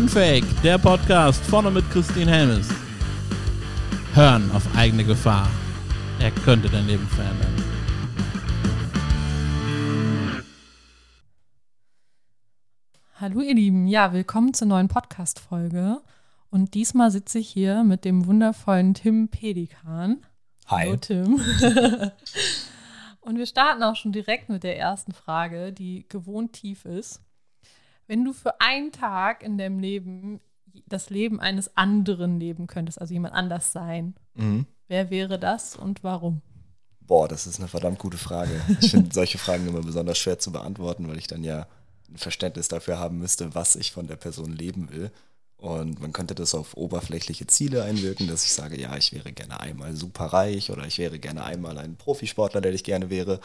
Unfake, der Podcast vorne mit Christine Helmes. Hören auf eigene Gefahr. Er könnte dein Leben verändern. Hallo ihr Lieben, ja, willkommen zur neuen Podcast-Folge. Und diesmal sitze ich hier mit dem wundervollen Tim Pelikan. Hi. Hallo Tim. Und wir starten auch schon direkt mit der ersten Frage, die gewohnt tief ist. Wenn du für einen Tag in deinem Leben das Leben eines anderen leben könntest, also jemand anders sein, Mhm. wer wäre das und warum? Boah, das ist eine verdammt gute Frage. Ich finde solche Fragen immer besonders schwer zu beantworten, weil ich dann ja ein Verständnis dafür haben müsste, was ich von der Person leben will. Und man könnte das auf oberflächliche Ziele einwirken, dass ich sage, ja, ich wäre gerne einmal super reich oder ich wäre gerne einmal ein Profisportler, der ich gerne wäre.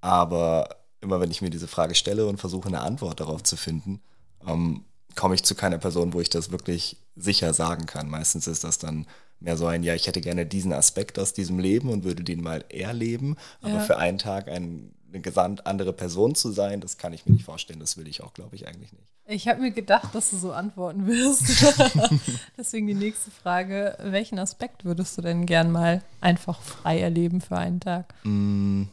Aber immer wenn ich mir diese Frage stelle und versuche eine Antwort darauf zu finden, ähm, komme ich zu keiner Person, wo ich das wirklich sicher sagen kann. Meistens ist das dann mehr so ein, ja, ich hätte gerne diesen Aspekt aus diesem Leben und würde den mal erleben, aber Ja. für einen Tag ein, eine gesamt andere Person zu sein, das kann ich mir nicht vorstellen. Das will ich auch, glaube ich, eigentlich nicht. Ich habe mir gedacht, dass du so antworten wirst. Deswegen die nächste Frage. Welchen Aspekt würdest du denn gern mal einfach frei erleben für einen Tag? Mm,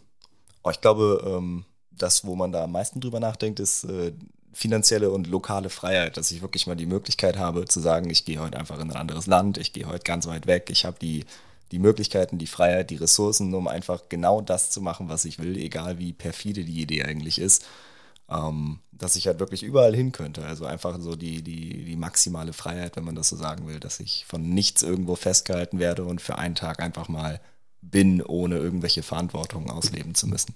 oh, ich glaube, ähm, das, wo man da am meisten drüber nachdenkt, ist äh, finanzielle und lokale Freiheit, dass ich wirklich mal die Möglichkeit habe zu sagen, ich gehe heute einfach in ein anderes Land, ich gehe heute ganz weit weg, ich habe die, die Möglichkeiten, die Freiheit, die Ressourcen, um einfach genau das zu machen, was ich will, egal wie perfide die Idee eigentlich ist, ähm, dass ich halt wirklich überall hin könnte. Also einfach so die, die, die maximale Freiheit, wenn man das so sagen will, dass ich von nichts irgendwo festgehalten werde und für einen Tag einfach mal bin, ohne irgendwelche Verantwortungen ausleben zu müssen.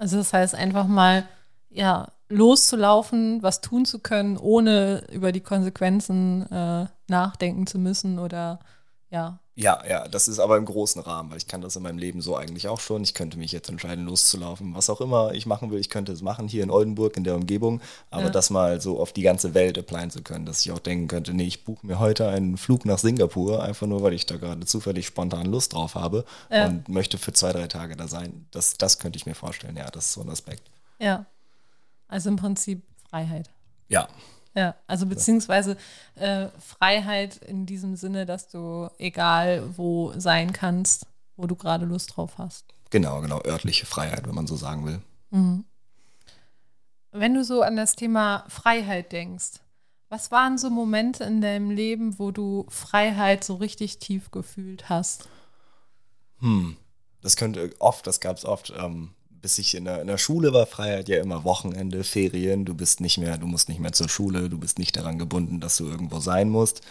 Also das heißt einfach mal, ja, loszulaufen, was tun zu können, ohne über die Konsequenzen äh, nachdenken zu müssen oder ja. Ja, ja, das ist aber im großen Rahmen, weil ich kann das in meinem Leben so eigentlich auch schon. Ich könnte mich jetzt entscheiden, loszulaufen, was auch immer ich machen will. Ich könnte es machen hier in Oldenburg, in der Umgebung, aber Ja. das mal so auf die ganze Welt applyen zu können, dass ich auch denken könnte, nee, ich buche mir heute einen Flug nach Singapur, einfach nur, weil ich da gerade zufällig spontan Lust drauf habe Ja. und möchte für zwei, drei Tage da sein. Das, das könnte ich mir vorstellen, ja, das ist so ein Aspekt. Ja. Also im Prinzip Freiheit. Ja, Ja, also beziehungsweise äh, Freiheit in diesem Sinne, dass du egal wo sein kannst, wo du gerade Lust drauf hast. genau, genau, örtliche Freiheit, wenn man so sagen will. Wenn du so an das Thema Freiheit denkst, was waren so Momente in deinem Leben, wo du Freiheit so richtig tief gefühlt hast? Hm, das könnte oft, das gab es oft, ähm, bis ich in der, in der Schule war, Freiheit ja immer Wochenende, Ferien, du bist nicht mehr, du musst nicht mehr zur Schule, du bist nicht daran gebunden, dass du irgendwo sein musst.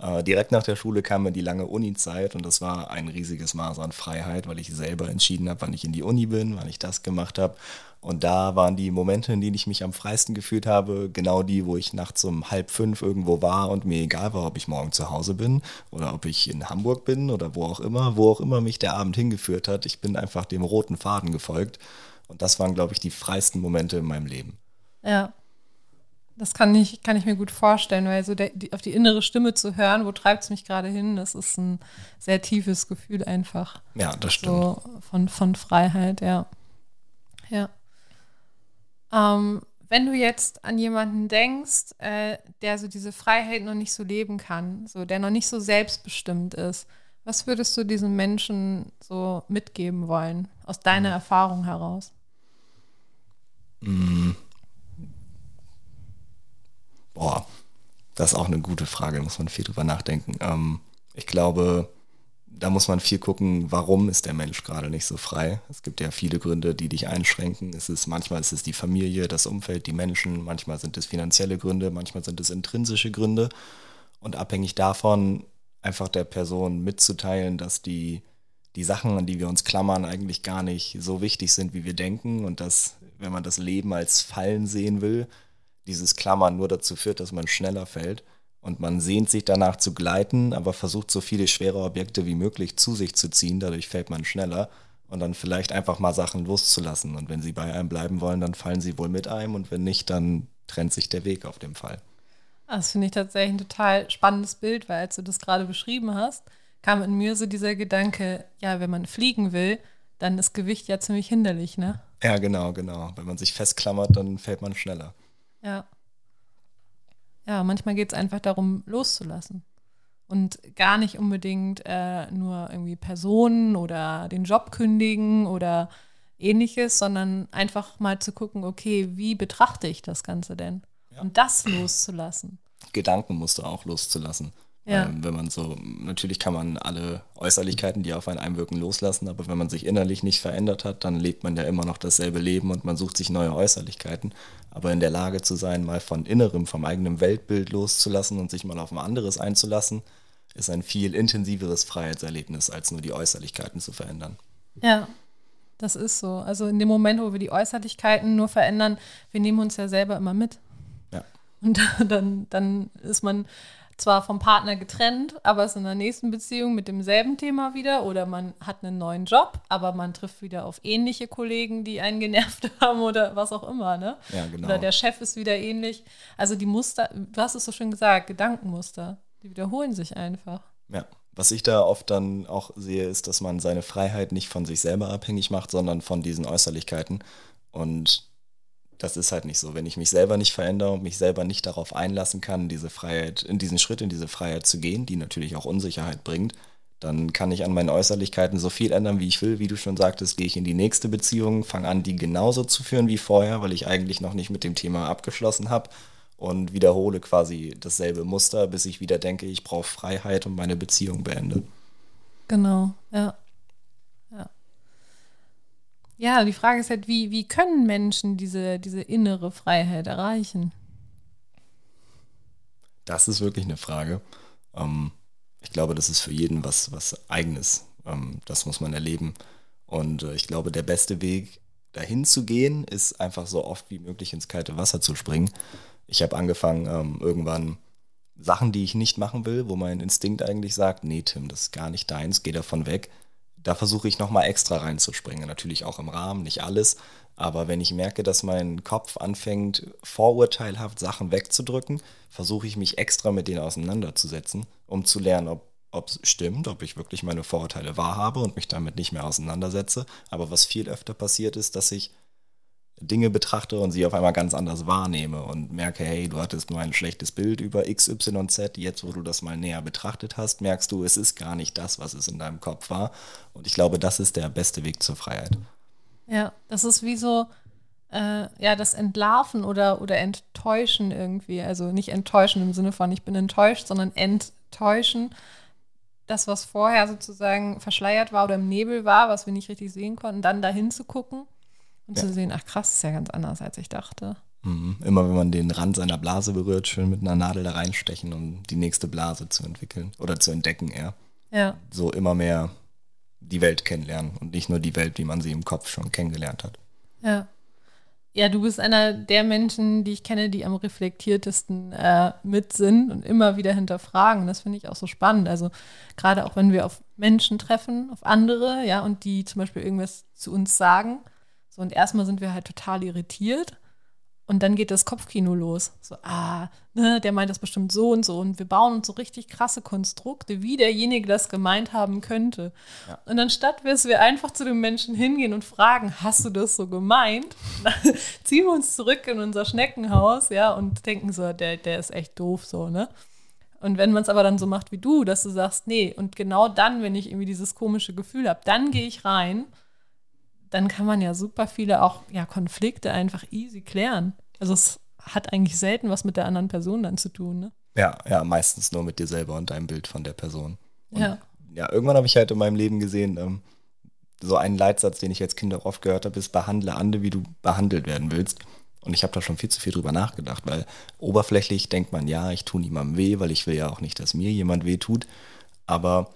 Äh, direkt nach der Schule kam mir die lange Uni-Zeit und das war ein riesiges Maß an Freiheit, weil ich selber entschieden habe, wann ich in die Uni bin, wann ich das gemacht habe. Und da waren die Momente, in denen ich mich am freisten gefühlt habe, genau die, wo ich nachts um halb fünf irgendwo war und mir egal war, ob ich morgen zu Hause bin oder ob ich in Hamburg bin oder wo auch immer, wo auch immer mich der Abend hingeführt hat. Ich bin einfach dem roten Faden gefolgt. Und das waren, glaube ich, die freisten Momente in meinem Leben. Ja. Das kann ich, kann ich mir gut vorstellen, weil so der, die, auf die innere Stimme zu hören, wo treibt es mich gerade hin, das ist ein sehr tiefes Gefühl einfach. Ja, das stimmt. So von, von Freiheit, ja. Ja. Ähm, wenn du jetzt an jemanden denkst, äh, der so diese Freiheit noch nicht so leben kann, so der noch nicht so selbstbestimmt ist, was würdest du diesem Menschen so mitgeben wollen, aus deiner Hm. Erfahrung heraus? Boah, das ist auch eine gute Frage, da muss man viel drüber nachdenken. Ähm, ich glaube, da muss man viel gucken, warum ist der Mensch gerade nicht so frei. Es gibt ja viele Gründe, die dich einschränken. Es ist, manchmal ist es die Familie, das Umfeld, die Menschen, manchmal sind es finanzielle Gründe, manchmal sind es intrinsische Gründe. Und abhängig davon einfach der Person mitzuteilen, dass die, die Sachen, an die wir uns klammern, eigentlich gar nicht so wichtig sind, wie wir denken. Und dass, wenn man das Leben als Fallen sehen will, dieses Klammern nur dazu führt, dass man schneller fällt. Und man sehnt sich danach zu gleiten, aber versucht so viele schwere Objekte wie möglich zu sich zu ziehen. Dadurch fällt man schneller und dann vielleicht einfach mal Sachen loszulassen. Und wenn sie bei einem bleiben wollen, dann fallen sie wohl mit einem. Und wenn nicht, dann trennt sich der Weg auf dem Fall. Das finde ich tatsächlich ein total spannendes Bild, weil als du das gerade beschrieben hast, kam in mir so dieser Gedanke, ja, wenn man fliegen will, dann ist Gewicht ja ziemlich hinderlich, ne? Ja, genau, genau. Wenn man sich festklammert, dann fällt man schneller. Ja. ja, manchmal geht es einfach darum, loszulassen. Und gar nicht unbedingt äh, nur irgendwie Personen oder den Job kündigen oder ähnliches, sondern einfach mal zu gucken, okay, wie betrachte ich das Ganze denn? Ja. Und das loszulassen. Gedankenmuster auch loszulassen. Ja. Ähm, wenn man so, natürlich kann man alle Äußerlichkeiten, die auf einen einwirken, loslassen, aber wenn man sich innerlich nicht verändert hat, dann lebt man ja immer noch dasselbe Leben und man sucht sich neue Äußerlichkeiten. Aber in der Lage zu sein, mal von innerem, vom eigenen Weltbild loszulassen und sich mal auf ein anderes einzulassen, ist ein viel intensiveres Freiheitserlebnis, als nur die Äußerlichkeiten zu verändern. Ja, das ist so. Also in dem Moment, wo wir die Äußerlichkeiten nur verändern, wir nehmen uns ja selber immer mit. Ja. Und dann, dann ist man zwar vom Partner getrennt, aber ist in der nächsten Beziehung mit demselben Thema wieder oder man hat einen neuen Job, aber man trifft wieder auf ähnliche Kollegen, die einen genervt haben oder was auch immer, ne? Ja, genau. Oder der Chef ist wieder ähnlich. Also die Muster, du hast es so schön gesagt, Gedankenmuster, die wiederholen sich einfach. Ja. Was ich da oft dann auch sehe, ist, dass man seine Freiheit nicht von sich selber abhängig macht, sondern von diesen Äußerlichkeiten. Und das ist halt nicht so. Wenn ich mich selber nicht verändere und mich selber nicht darauf einlassen kann, diese Freiheit, in diesen Schritt, in diese Freiheit zu gehen, die natürlich auch Unsicherheit bringt, dann kann ich an meinen Äußerlichkeiten so viel ändern, wie ich will. Wie du schon sagtest, gehe ich in die nächste Beziehung, fange an, die genauso zu führen wie vorher, weil ich eigentlich noch nicht mit dem Thema abgeschlossen habe und wiederhole quasi dasselbe Muster, bis ich wieder denke, ich brauche Freiheit und meine Beziehung beende. Genau, ja. Ja, die Frage ist halt, wie, wie können Menschen diese, diese innere Freiheit erreichen? Das ist wirklich eine Frage. Ähm, ich glaube, das ist für jeden was, was Eigenes. Ähm, das muss man erleben. Und äh, ich glaube, der beste Weg, dahin zu gehen, ist einfach so oft wie möglich ins kalte Wasser zu springen. Ich habe angefangen, ähm, irgendwann Sachen, die ich nicht machen will, wo mein Instinkt eigentlich sagt, nee, Tim, das ist gar nicht deins, geh davon weg da versuche ich nochmal extra reinzuspringen. Natürlich auch im Rahmen, nicht alles. Aber wenn ich merke, dass mein Kopf anfängt, vorurteilhaft Sachen wegzudrücken, versuche ich mich extra mit denen auseinanderzusetzen, um zu lernen, ob es stimmt, ob ich wirklich meine Vorurteile wahrhabe und mich damit nicht mehr auseinandersetze. Aber was viel öfter passiert ist, dass ich Dinge betrachte und sie auf einmal ganz anders wahrnehme und merke, hey, du hattest nur ein schlechtes Bild über XYZ, jetzt wo du das mal näher betrachtet hast, merkst du, es ist gar nicht das, was es in deinem Kopf war. Und ich glaube, das ist der beste Weg zur Freiheit. Ja, das ist wie so, äh, ja, das Entlarven oder, oder Enttäuschen irgendwie. Also nicht enttäuschen im Sinne von, ich bin enttäuscht, sondern enttäuschen. Das, was vorher sozusagen verschleiert war oder im Nebel war, was wir nicht richtig sehen konnten, dann dahin zu gucken und ja. zu sehen, ach krass, ist ja ganz anders, als ich dachte. Mhm. Immer wenn man den Rand seiner Blase berührt, schön mit einer Nadel da reinstechen, um die nächste Blase zu entwickeln oder zu entdecken eher. Ja. So immer mehr die Welt kennenlernen und nicht nur die Welt, wie man sie im Kopf schon kennengelernt hat. Ja. Ja, du bist einer der Menschen, die ich kenne, die am reflektiertesten äh, mit sind und immer wieder hinterfragen. Das finde ich auch so spannend. Also gerade auch wenn wir auf Menschen treffen, auf andere, ja, und die zum Beispiel irgendwas zu uns sagen, so, und erstmal sind wir halt total irritiert. Und dann geht das Kopfkino los. So, ah, ne, der meint das bestimmt so und so. Und wir bauen uns so richtig krasse Konstrukte, wie derjenige das gemeint haben könnte. Ja. Und anstatt dass wir einfach zu dem Menschen hingehen und fragen, hast du das so gemeint? ziehen wir uns zurück in unser Schneckenhaus, ja, und denken so, der, der ist echt doof, so, ne? Und wenn man es aber dann so macht wie du, dass du sagst, nee, und genau dann, wenn ich irgendwie dieses komische Gefühl habe, dann gehe ich rein dann kann man ja super viele auch ja, Konflikte einfach easy klären. Also es hat eigentlich selten was mit der anderen Person dann zu tun, ne? Ja, ja, meistens nur mit dir selber und deinem Bild von der Person. Und ja. Ja, irgendwann habe ich halt in meinem Leben gesehen, ähm, so einen Leitsatz, den ich als Kind auch oft gehört habe, ist, behandle andere, wie du behandelt werden willst. Und ich habe da schon viel zu viel drüber nachgedacht, weil oberflächlich denkt man, ja, ich tue niemandem weh, weil ich will ja auch nicht, dass mir jemand weh tut. Aber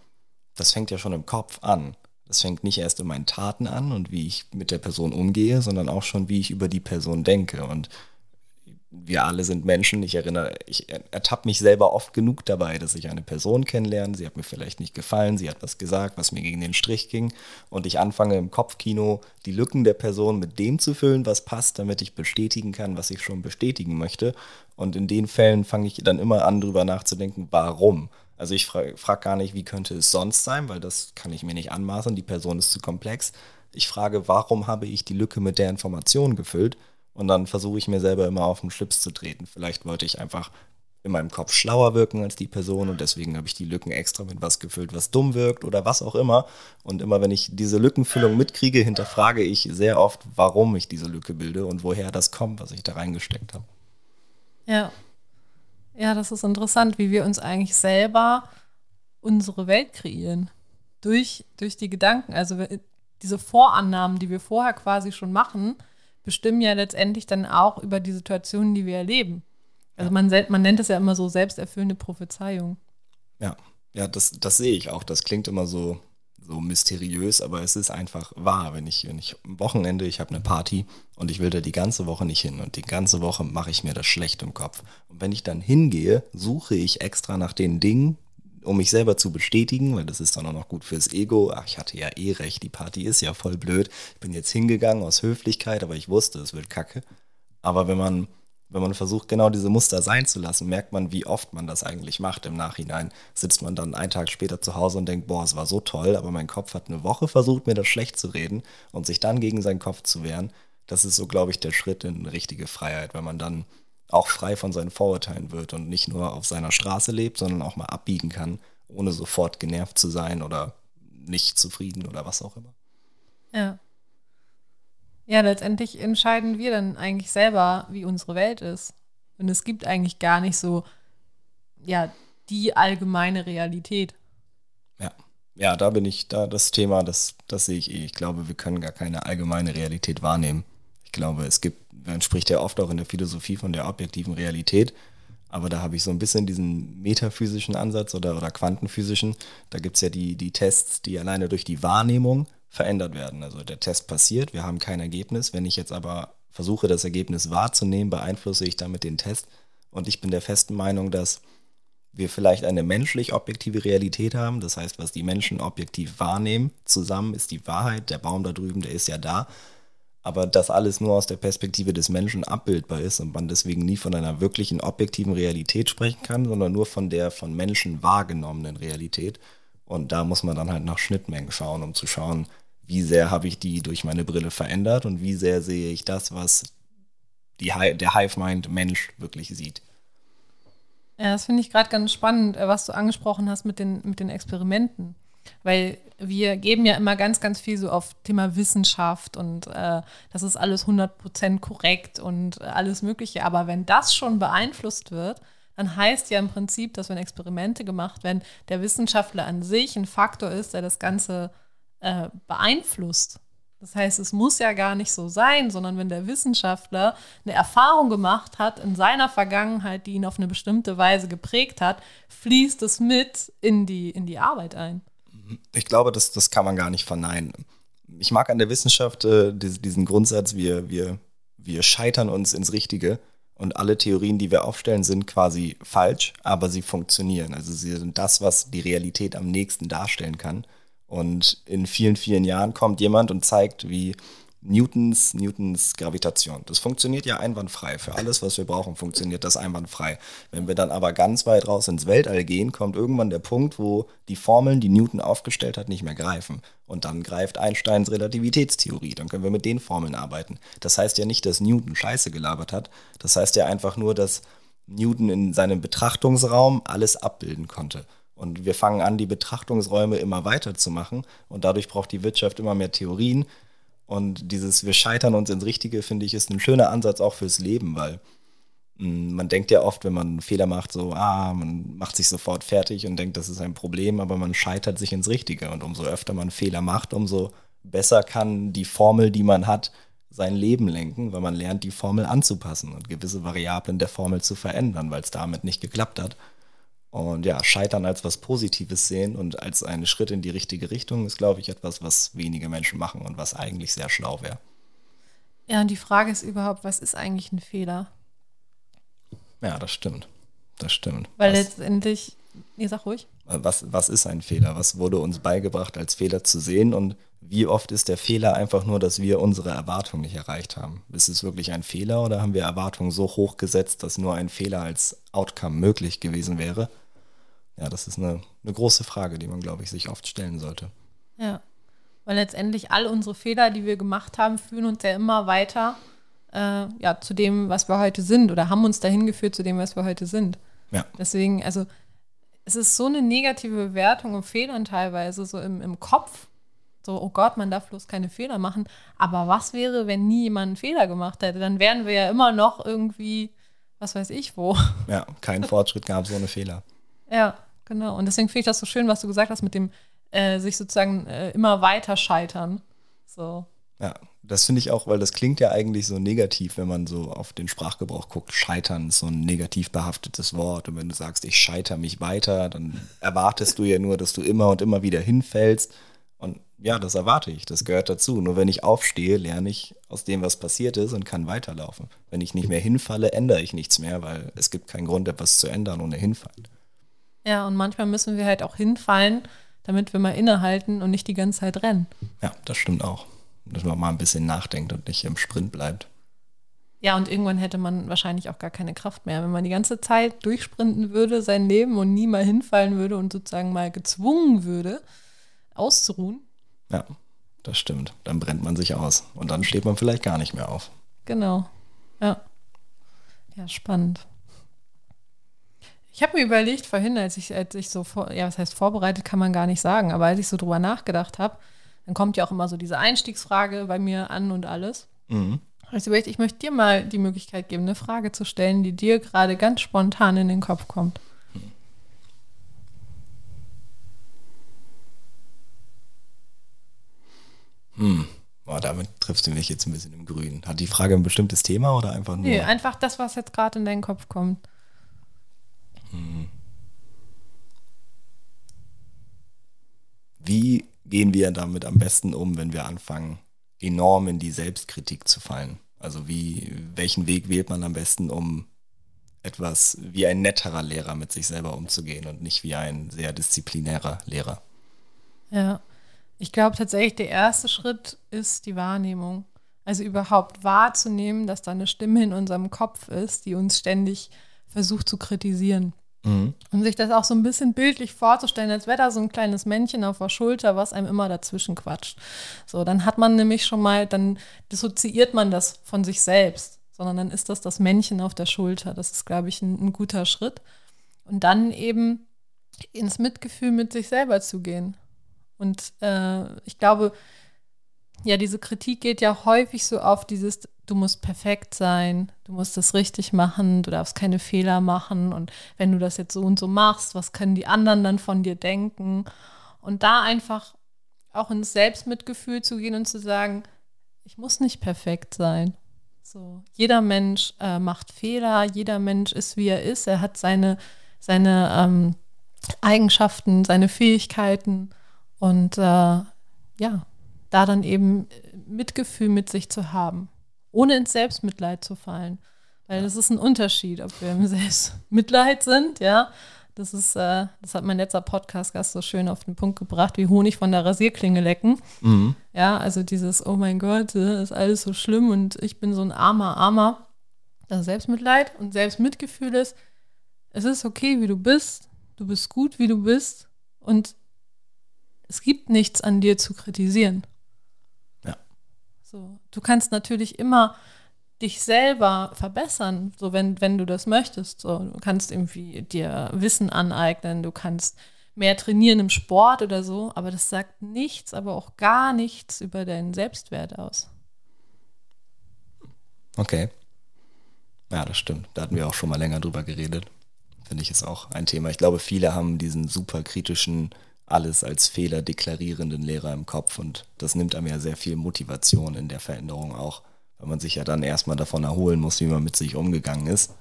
das fängt ja schon im Kopf an. Das fängt nicht erst in meinen Taten an und wie ich mit der Person umgehe, sondern auch schon, wie ich über die Person denke. Und wir alle sind Menschen. Ich erinnere, ich ertappe mich selber oft genug dabei, dass ich eine Person kennenlerne. Sie hat mir vielleicht nicht gefallen, sie hat was gesagt, was mir gegen den Strich ging. Und ich anfange im Kopfkino die Lücken der Person mit dem zu füllen, was passt, damit ich bestätigen kann, was ich schon bestätigen möchte. Und in den Fällen fange ich dann immer an, drüber nachzudenken, warum. Also ich frage frag gar nicht, wie könnte es sonst sein, weil das kann ich mir nicht anmaßen, die Person ist zu komplex. Ich frage, warum habe ich die Lücke mit der Information gefüllt? Und dann versuche ich mir selber immer auf den Schlips zu treten. Vielleicht wollte ich einfach in meinem Kopf schlauer wirken als die Person und deswegen habe ich die Lücken extra mit was gefüllt, was dumm wirkt oder was auch immer. Und immer wenn ich diese Lückenfüllung mitkriege, hinterfrage ich sehr oft, warum ich diese Lücke bilde und woher das kommt, was ich da reingesteckt habe. Ja. Ja, das ist interessant, wie wir uns eigentlich selber unsere Welt kreieren. Durch, durch die Gedanken. Also diese Vorannahmen, die wir vorher quasi schon machen, bestimmen ja letztendlich dann auch über die Situationen, die wir erleben. Also man, man nennt es ja immer so selbsterfüllende Prophezeiung. Ja, ja, das, das sehe ich auch. Das klingt immer so, so mysteriös, aber es ist einfach wahr. Wenn ich, wenn ich am Wochenende, ich habe eine Party und ich will da die ganze Woche nicht hin und die ganze Woche mache ich mir das schlecht im Kopf. Und wenn ich dann hingehe, suche ich extra nach den Dingen, um mich selber zu bestätigen, weil das ist dann auch noch gut fürs Ego. Ach, ich hatte ja eh recht, die Party ist ja voll blöd. Ich bin jetzt hingegangen aus Höflichkeit, aber ich wusste, es wird kacke. Aber wenn man wenn man versucht, genau diese Muster sein zu lassen, merkt man, wie oft man das eigentlich macht im Nachhinein. Sitzt man dann einen Tag später zu Hause und denkt, boah, es war so toll, aber mein Kopf hat eine Woche versucht, mir das schlecht zu reden und sich dann gegen seinen Kopf zu wehren. Das ist so, glaube ich, der Schritt in richtige Freiheit, wenn man dann auch frei von seinen Vorurteilen wird und nicht nur auf seiner Straße lebt, sondern auch mal abbiegen kann, ohne sofort genervt zu sein oder nicht zufrieden oder was auch immer. Ja. Ja, letztendlich entscheiden wir dann eigentlich selber, wie unsere Welt ist. Und es gibt eigentlich gar nicht so, ja, die allgemeine Realität. Ja, ja, da bin ich, da das Thema, das, das sehe ich eh. Ich glaube, wir können gar keine allgemeine Realität wahrnehmen. Ich glaube, es gibt, man spricht ja oft auch in der Philosophie von der objektiven Realität, aber da habe ich so ein bisschen diesen metaphysischen Ansatz oder, oder quantenphysischen. Da gibt es ja die, die Tests, die alleine durch die Wahrnehmung verändert werden. Also der Test passiert, wir haben kein Ergebnis. Wenn ich jetzt aber versuche, das Ergebnis wahrzunehmen, beeinflusse ich damit den Test. Und ich bin der festen Meinung, dass wir vielleicht eine menschlich objektive Realität haben. Das heißt, was die Menschen objektiv wahrnehmen, zusammen ist die Wahrheit. Der Baum da drüben, der ist ja da. Aber das alles nur aus der Perspektive des Menschen abbildbar ist und man deswegen nie von einer wirklichen objektiven Realität sprechen kann, sondern nur von der von Menschen wahrgenommenen Realität. Und da muss man dann halt nach Schnittmengen schauen, um zu schauen, wie sehr habe ich die durch meine Brille verändert und wie sehr sehe ich das, was die, der Hive-Mind-Mensch wirklich sieht. Ja, das finde ich gerade ganz spannend, äh, was du angesprochen hast mit den, mit den Experimenten. Weil wir geben ja immer ganz, ganz viel so auf Thema Wissenschaft und äh, das ist alles 100% korrekt und alles Mögliche. Aber wenn das schon beeinflusst wird, dann heißt ja im Prinzip, dass wenn Experimente gemacht werden, der Wissenschaftler an sich ein Faktor ist, der das Ganze äh, beeinflusst. Das heißt, es muss ja gar nicht so sein, sondern wenn der Wissenschaftler eine Erfahrung gemacht hat in seiner Vergangenheit, die ihn auf eine bestimmte Weise geprägt hat, fließt es mit in die, in die Arbeit ein. Ich glaube, das, das kann man gar nicht verneinen. Ich mag an der Wissenschaft äh, diesen Grundsatz, wir, wir, wir scheitern uns ins Richtige und alle Theorien, die wir aufstellen, sind quasi falsch, aber sie funktionieren. Also sie sind das, was die Realität am nächsten darstellen kann. Und in vielen, vielen Jahren kommt jemand und zeigt, wie Newtons, Newtons Gravitation. Das funktioniert ja einwandfrei. Für alles, was wir brauchen, funktioniert das einwandfrei. Wenn wir dann aber ganz weit raus ins Weltall gehen, kommt irgendwann der Punkt, wo die Formeln, die Newton aufgestellt hat, nicht mehr greifen. Und dann greift Einsteins Relativitätstheorie. Dann können wir mit den Formeln arbeiten. Das heißt ja nicht, dass Newton Scheiße gelabert hat. Das heißt ja einfach nur, dass Newton in seinem Betrachtungsraum alles abbilden konnte. Und wir fangen an, die Betrachtungsräume immer weiter zu machen. Und dadurch braucht die Wirtschaft immer mehr Theorien. Und dieses Wir scheitern uns ins Richtige, finde ich, ist ein schöner Ansatz auch fürs Leben, weil hm, man denkt ja oft, wenn man einen Fehler macht, so, ah, man macht sich sofort fertig und denkt, das ist ein Problem, aber man scheitert sich ins Richtige. Und umso öfter man Fehler macht, umso besser kann die Formel, die man hat, sein Leben lenken, weil man lernt, die Formel anzupassen und gewisse Variablen der Formel zu verändern, weil es damit nicht geklappt hat. Und ja, Scheitern als was Positives sehen und als einen Schritt in die richtige Richtung ist, glaube ich, etwas, was wenige Menschen machen und was eigentlich sehr schlau wäre. Ja, und die Frage ist überhaupt, was ist eigentlich ein Fehler? Ja, das stimmt. Das stimmt. Weil was, letztendlich, nee, sag ruhig. Was, was ist ein Fehler? Was wurde uns beigebracht, als Fehler zu sehen? Und wie oft ist der Fehler einfach nur, dass wir unsere Erwartung nicht erreicht haben? Ist es wirklich ein Fehler oder haben wir Erwartungen so hoch gesetzt, dass nur ein Fehler als Outcome möglich gewesen wäre? Ja, das ist eine, eine große Frage, die man, glaube ich, sich oft stellen sollte. Ja, weil letztendlich all unsere Fehler, die wir gemacht haben, führen uns ja immer weiter äh, ja, zu dem, was wir heute sind oder haben uns dahin geführt zu dem, was wir heute sind. Ja. Deswegen, also es ist so eine negative Bewertung und Fehlern teilweise so im, im Kopf. So, oh Gott, man darf bloß keine Fehler machen. Aber was wäre, wenn nie jemand einen Fehler gemacht hätte? Dann wären wir ja immer noch irgendwie, was weiß ich wo. Ja, keinen Fortschritt gab es ohne Fehler. Ja, genau. Und deswegen finde ich das so schön, was du gesagt hast mit dem äh, sich sozusagen äh, immer weiter scheitern. So. Ja, das finde ich auch, weil das klingt ja eigentlich so negativ, wenn man so auf den Sprachgebrauch guckt. Scheitern ist so ein negativ behaftetes Wort. Und wenn du sagst, ich scheitere mich weiter, dann erwartest du ja nur, dass du immer und immer wieder hinfällst. Und ja, das erwarte ich. Das gehört dazu. Nur wenn ich aufstehe, lerne ich aus dem, was passiert ist und kann weiterlaufen. Wenn ich nicht mehr hinfalle, ändere ich nichts mehr, weil es gibt keinen Grund, etwas zu ändern ohne hinfallen. Ja, und manchmal müssen wir halt auch hinfallen, damit wir mal innehalten und nicht die ganze Zeit rennen. Ja, das stimmt auch. Dass man mal ein bisschen nachdenkt und nicht im Sprint bleibt. Ja, und irgendwann hätte man wahrscheinlich auch gar keine Kraft mehr. Wenn man die ganze Zeit durchsprinten würde, sein Leben und nie mal hinfallen würde und sozusagen mal gezwungen würde, auszuruhen. Ja, das stimmt. Dann brennt man sich aus und dann steht man vielleicht gar nicht mehr auf. Genau. Ja. Ja, spannend. Ich habe mir überlegt vorhin, als ich, als ich so, vor, ja, was heißt vorbereitet, kann man gar nicht sagen, aber als ich so drüber nachgedacht habe, dann kommt ja auch immer so diese Einstiegsfrage bei mir an und alles. Mhm. Also überlegt, ich möchte dir mal die Möglichkeit geben, eine Frage zu stellen, die dir gerade ganz spontan in den Kopf kommt. Hm. Boah, damit triffst du mich jetzt ein bisschen im Grün. Hat die Frage ein bestimmtes Thema oder einfach nur? Nee, einfach das, was jetzt gerade in deinen Kopf kommt. Wie gehen wir damit am besten um, wenn wir anfangen, enorm in die Selbstkritik zu fallen? Also wie, welchen Weg wählt man am besten, um etwas wie ein netterer Lehrer mit sich selber umzugehen und nicht wie ein sehr disziplinärer Lehrer? Ja, ich glaube tatsächlich, der erste Schritt ist die Wahrnehmung. Also überhaupt wahrzunehmen, dass da eine Stimme in unserem Kopf ist, die uns ständig versucht zu kritisieren. Mhm. Und sich das auch so ein bisschen bildlich vorzustellen, als wäre da so ein kleines Männchen auf der Schulter, was einem immer dazwischen quatscht. So, dann hat man nämlich schon mal, dann dissoziiert man das von sich selbst, sondern dann ist das das Männchen auf der Schulter. Das ist, glaube ich, ein, ein guter Schritt. Und dann eben ins Mitgefühl mit sich selber zu gehen. Und äh, ich glaube, ja, diese Kritik geht ja häufig so auf dieses, du musst perfekt sein, du musst das richtig machen, du darfst keine Fehler machen und wenn du das jetzt so und so machst, was können die anderen dann von dir denken? Und da einfach auch ins Selbstmitgefühl zu gehen und zu sagen, ich muss nicht perfekt sein. So, jeder Mensch äh, macht Fehler, jeder Mensch ist, wie er ist, er hat seine, seine ähm, Eigenschaften, seine Fähigkeiten und äh, ja, da dann eben Mitgefühl mit sich zu haben, ohne ins Selbstmitleid zu fallen. Weil das ist ein Unterschied, ob wir im Selbstmitleid sind, ja. Das ist, äh, das hat mein letzter Podcast-Gast so schön auf den Punkt gebracht, wie Honig von der Rasierklinge lecken. Mhm. Ja, also dieses, oh mein Gott, äh, ist alles so schlimm und ich bin so ein armer, armer. Das Selbstmitleid und Selbstmitgefühl ist, es ist okay, wie du bist, du bist gut, wie du bist und es gibt nichts an dir zu kritisieren. So, du kannst natürlich immer dich selber verbessern, so wenn, wenn du das möchtest. So, du kannst irgendwie dir Wissen aneignen, du kannst mehr trainieren im Sport oder so, aber das sagt nichts, aber auch gar nichts über deinen Selbstwert aus. Okay. Ja, das stimmt. Da hatten wir auch schon mal länger drüber geredet. Finde ich ist auch ein Thema. Ich glaube, viele haben diesen super kritischen, alles als Fehler deklarierenden Lehrer im Kopf und das nimmt einem ja sehr viel Motivation in der Veränderung auch, weil man sich ja dann erstmal davon erholen muss, wie man mit sich umgegangen ist.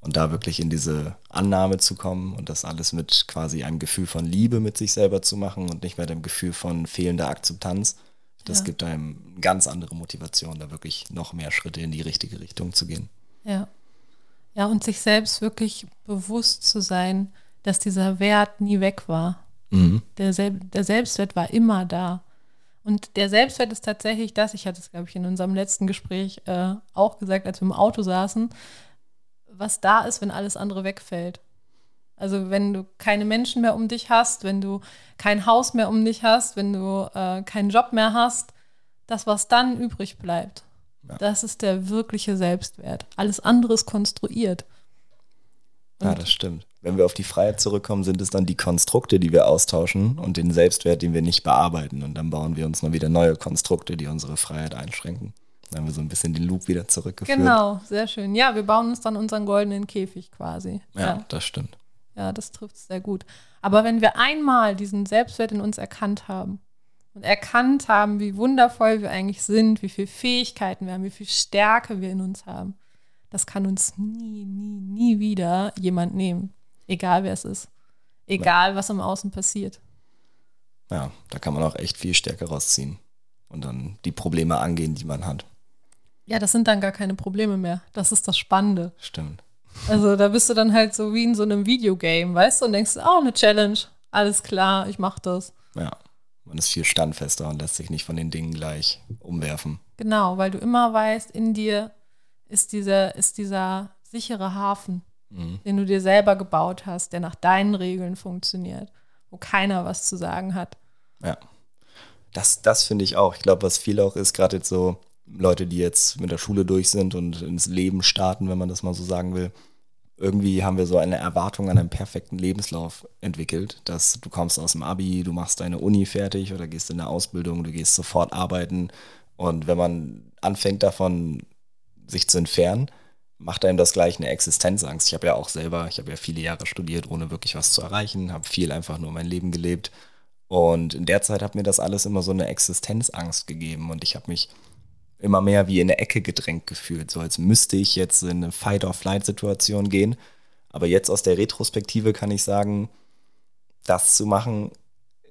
Und da wirklich in diese Annahme zu kommen und das alles mit quasi einem Gefühl von Liebe mit sich selber zu machen und nicht mehr dem Gefühl von fehlender Akzeptanz, das Ja. gibt einem eine ganz andere Motivation, da wirklich noch mehr Schritte in die richtige Richtung zu gehen. Ja. Ja, und sich selbst wirklich bewusst zu sein, dass dieser Wert nie weg war. Mhm. Der, Sel der Selbstwert war immer da. Und der Selbstwert ist tatsächlich das, ich hatte es, glaube ich, in unserem letzten Gespräch äh, auch gesagt, als wir im Auto saßen, was da ist, wenn alles andere wegfällt. Also wenn du keine Menschen mehr um dich hast, wenn du kein Haus mehr um dich hast, wenn du äh, keinen Job mehr hast, das, was dann übrig bleibt, Ja. das ist der wirkliche Selbstwert. Alles andere ist konstruiert. ja, Und- das stimmt. Wenn wir auf die Freiheit zurückkommen, sind es dann die Konstrukte, die wir austauschen und den Selbstwert, den wir nicht bearbeiten. Und dann bauen wir uns noch wieder neue Konstrukte, die unsere Freiheit einschränken. Dann haben wir so ein bisschen den Loop wieder zurückgeführt. Genau, sehr schön. Ja, wir bauen uns dann unseren goldenen Käfig quasi. Ja, das stimmt. Ja, das trifft es sehr gut. Aber wenn wir einmal diesen Selbstwert in uns erkannt haben und erkannt haben, wie wundervoll wir eigentlich sind, wie viele Fähigkeiten wir haben, wie viel Stärke wir in uns haben, das kann uns nie, nie, nie wieder jemand nehmen. Egal wer es ist. Egal, was im Außen passiert. Ja, da kann man auch echt viel Stärke rausziehen und dann die Probleme angehen, die man hat. Ja, das sind dann gar keine Probleme mehr. Das ist das Spannende. Stimmt. Also da bist du dann halt so wie in so einem Videogame, weißt du, und denkst, oh, eine Challenge. Alles klar, ich mach das. Ja, man ist viel standfester und lässt sich nicht von den Dingen gleich umwerfen. Genau, weil du immer weißt, in dir ist dieser, ist dieser sichere Hafen, Mhm. den du dir selber gebaut hast, der nach deinen Regeln funktioniert, wo keiner was zu sagen hat. Ja. Das, das finde ich auch. Ich glaube, was viel auch ist, gerade jetzt so Leute, die jetzt mit der Schule durch sind und ins Leben starten, wenn man das mal so sagen will. Irgendwie haben wir so eine Erwartung an einen perfekten Lebenslauf entwickelt, dass du kommst aus dem Abi, du machst deine Uni fertig oder gehst in eine Ausbildung, du gehst sofort arbeiten. Und wenn man anfängt davon, sich zu entfernen, macht einem das gleich eine Existenzangst. Ich habe ja auch selber, ich habe ja viele Jahre studiert, ohne wirklich was zu erreichen, habe viel einfach nur mein Leben gelebt. Und in der Zeit hat mir das alles immer so eine Existenzangst gegeben und ich habe mich immer mehr wie in eine Ecke gedrängt gefühlt, so als müsste ich jetzt in eine Fight-or-Flight-Situation gehen. Aber jetzt aus der Retrospektive kann ich sagen, das zu machen,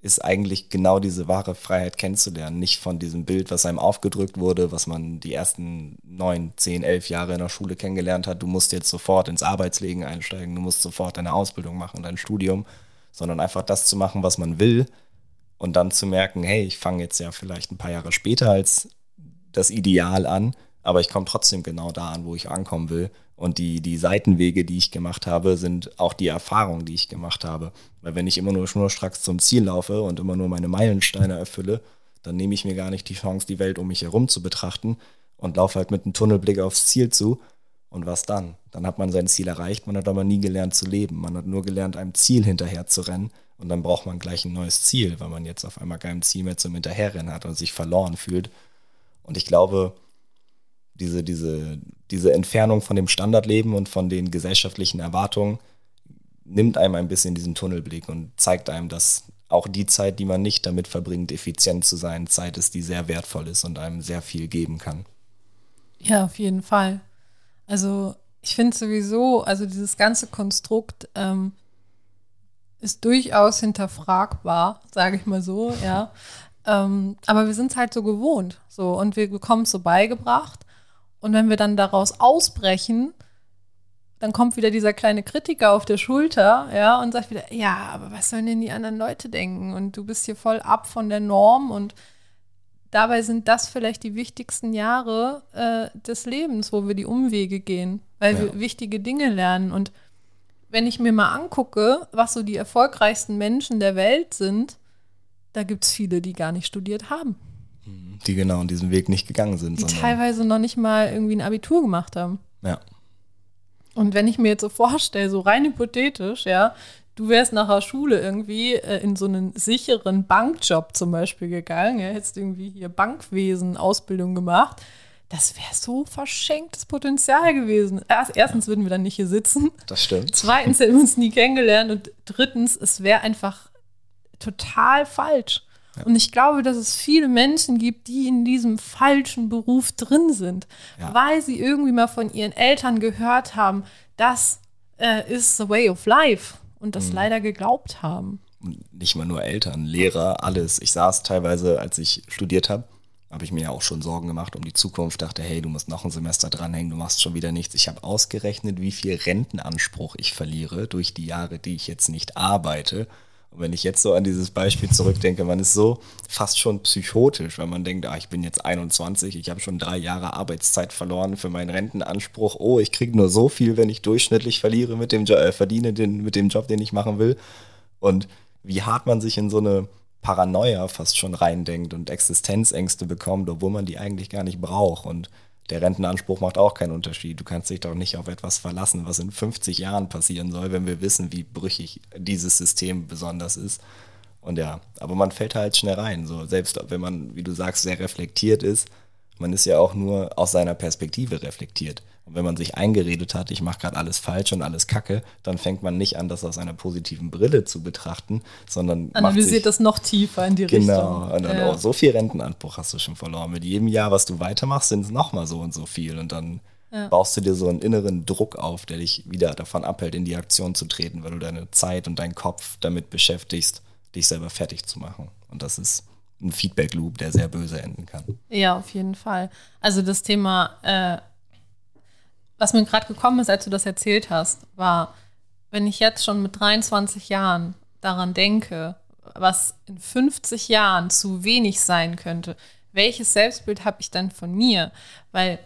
ist eigentlich genau diese wahre Freiheit kennenzulernen. Nicht von diesem Bild, was einem aufgedrückt wurde, was man die ersten neun, zehn, elf Jahre in der Schule kennengelernt hat. Du musst jetzt sofort ins Arbeitsleben einsteigen, du musst sofort deine Ausbildung machen, dein Studium, sondern einfach das zu machen, was man will und dann zu merken, hey, ich fange jetzt ja vielleicht ein paar Jahre später als das Ideal an, aber ich komme trotzdem genau da an, wo ich ankommen will. Und die, die Seitenwege, die ich gemacht habe, sind auch die Erfahrungen, die ich gemacht habe. Weil wenn ich immer nur schnurstracks zum Ziel laufe und immer nur meine Meilensteine erfülle, dann nehme ich mir gar nicht die Chance, die Welt um mich herum zu betrachten und laufe halt mit einem Tunnelblick aufs Ziel zu. Und was dann? Dann hat man sein Ziel erreicht, man hat aber nie gelernt zu leben. Man hat nur gelernt, einem Ziel hinterher zu rennen. Und dann braucht man gleich ein neues Ziel, weil man jetzt auf einmal kein Ziel mehr zum Hinterherrennen hat und sich verloren fühlt. Und ich glaube, diese, diese, diese Entfernung von dem Standardleben und von den gesellschaftlichen Erwartungen nimmt einem ein bisschen diesen Tunnelblick und zeigt einem, dass auch die Zeit, die man nicht damit verbringt, effizient zu sein, Zeit ist, die sehr wertvoll ist und einem sehr viel geben kann. Ja, auf jeden Fall. Also ich finde sowieso, also dieses ganze Konstrukt ähm, ist durchaus hinterfragbar, sage ich mal so, ja. Ähm, aber wir sind es halt so gewohnt, so und wir bekommen es so beigebracht. Und wenn wir dann daraus ausbrechen, dann kommt wieder dieser kleine Kritiker auf der Schulter, ja, und sagt wieder, ja, aber was sollen denn die anderen Leute denken? Und du bist hier voll ab von der Norm und dabei sind das vielleicht die wichtigsten Jahre äh, des Lebens, wo wir die Umwege gehen, weil Ja. wir wichtige Dinge lernen. Und wenn ich mir mal angucke, was so die erfolgreichsten Menschen der Welt sind, da gibt es viele, die gar nicht studiert haben. Die genau diesen Weg nicht gegangen sind. Die teilweise noch nicht mal irgendwie ein Abitur gemacht haben. ja, Und wenn ich mir jetzt so vorstelle, so rein hypothetisch, ja, du wärst nach der Schule irgendwie äh, in so einen sicheren Bankjob zum Beispiel gegangen, ja, hättest irgendwie hier Bankwesen, Ausbildung gemacht, das wäre so verschenktes Potenzial gewesen. Erst, erstens würden wir dann nicht hier sitzen, das stimmt. zweitens hätten wir uns nie kennengelernt und drittens, es wäre einfach total falsch. Und ich glaube, dass es viele Menschen gibt, die in diesem falschen Beruf drin sind, Ja. weil sie irgendwie mal von ihren Eltern gehört haben, das äh, ist the way of life und das leider geglaubt haben. Und nicht mal nur Eltern, Lehrer, alles. Ich saß teilweise, als ich studiert habe, habe ich mir ja auch schon Sorgen gemacht um die Zukunft. Dachte, hey, du musst noch ein Semester dranhängen, du machst schon wieder nichts. Ich habe ausgerechnet, wie viel Rentenanspruch ich verliere durch die Jahre, die ich jetzt nicht arbeite. Und wenn ich jetzt so an dieses Beispiel zurückdenke, man ist so fast schon psychotisch, weil man denkt, ah, ich bin jetzt 21, ich habe schon drei Jahre Arbeitszeit verloren für meinen Rentenanspruch. Oh, ich kriege nur so viel, wenn ich durchschnittlich verliere mit dem jo äh, verdiene den, mit dem Job, den ich machen will. Und wie hart man sich in so eine Paranoia fast schon reindenkt und Existenzängste bekommt, obwohl man die eigentlich gar nicht braucht. Und der Rentenanspruch macht auch keinen Unterschied. Du kannst dich doch nicht auf etwas verlassen, was in 50 Jahren passieren soll, wenn wir wissen, wie brüchig dieses System besonders ist. Und ja, aber man fällt halt schnell rein. So, selbst wenn man, wie du sagst, sehr reflektiert ist, man ist ja auch nur aus seiner Perspektive reflektiert. Und wenn man sich eingeredet hat, ich mache gerade alles falsch und alles kacke, dann fängt man nicht an, das aus einer positiven Brille zu betrachten, sondern analysiert sich, das noch tiefer in die genau, Richtung. Genau. Und dann, ja. oh, so viel Rentenanspruch hast du schon verloren. Mit jedem Jahr, was du weitermachst, sind es nochmal so und so viel. Und dann ja. baust du dir so einen inneren Druck auf, der dich wieder davon abhält, in die Aktion zu treten, weil du deine Zeit und deinen Kopf damit beschäftigst, dich selber fertig zu machen. Und das ist ein Feedback-Loop, der sehr böse enden kann. Ja, auf jeden Fall. Also das Thema, äh, was mir gerade gekommen ist, als du das erzählt hast, war, wenn ich jetzt schon mit 23 Jahren daran denke, was in 50 Jahren zu wenig sein könnte, welches Selbstbild habe ich dann von mir? Weil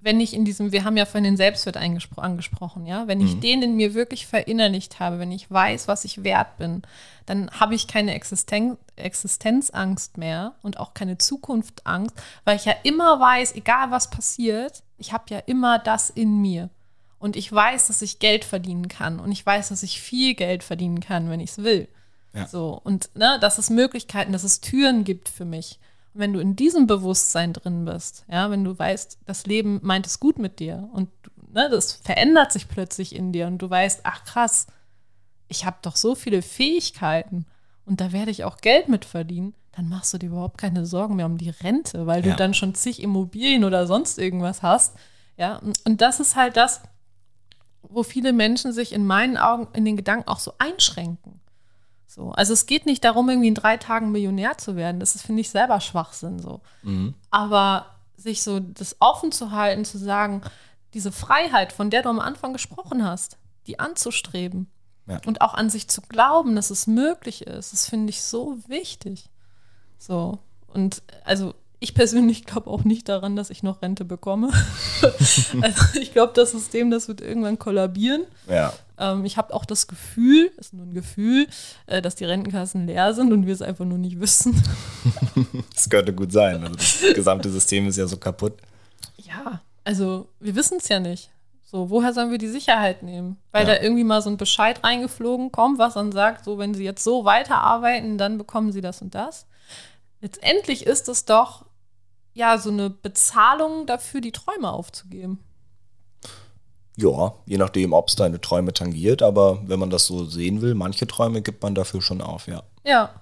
wenn ich in diesem, wir haben ja von den Selbstwert angesprochen, ja, wenn ich mhm. den in mir wirklich verinnerlicht habe, wenn ich weiß, was ich wert bin, dann habe ich keine Existen Existenzangst mehr und auch keine Zukunftangst, weil ich ja immer weiß, egal was passiert, ich habe ja immer das in mir. Und ich weiß, dass ich Geld verdienen kann und ich weiß, dass ich viel Geld verdienen kann, wenn ich es will. Ja. So, und ne, dass es Möglichkeiten, dass es Türen gibt für mich. Und wenn du in diesem Bewusstsein drin bist, ja, wenn du weißt, das Leben meint es gut mit dir und ne, das verändert sich plötzlich in dir und du weißt, ach krass, ich habe doch so viele Fähigkeiten und da werde ich auch Geld mit verdienen, dann machst du dir überhaupt keine Sorgen mehr um die Rente, weil du ja. dann schon zig Immobilien oder sonst irgendwas hast. Ja, und das ist halt das, wo viele Menschen sich in meinen Augen in den Gedanken auch so einschränken. So, also es geht nicht darum, irgendwie in drei Tagen Millionär zu werden. Das ist, finde ich, selber Schwachsinn so. Mhm. Aber sich so das offen zu halten, zu sagen, diese Freiheit, von der du am Anfang gesprochen hast, die anzustreben ja. und auch an sich zu glauben, dass es möglich ist, das finde ich so wichtig. So. Und also ich persönlich glaube auch nicht daran, dass ich noch Rente bekomme. also ich glaube, das System, das wird irgendwann kollabieren. Ja. Ähm, ich habe auch das Gefühl, ist nur ein Gefühl, äh, dass die Rentenkassen leer sind und wir es einfach nur nicht wissen. das könnte gut sein. Also das gesamte System ist ja so kaputt. Ja, also wir wissen es ja nicht. So, woher sollen wir die Sicherheit nehmen? Weil ja. da irgendwie mal so ein Bescheid reingeflogen kommt, was dann sagt, so, wenn sie jetzt so weiterarbeiten, dann bekommen sie das und das. Letztendlich ist es doch ja, so eine Bezahlung dafür, die Träume aufzugeben. Ja, je nachdem, ob es deine Träume tangiert, aber wenn man das so sehen will, manche Träume gibt man dafür schon auf, ja. Ja.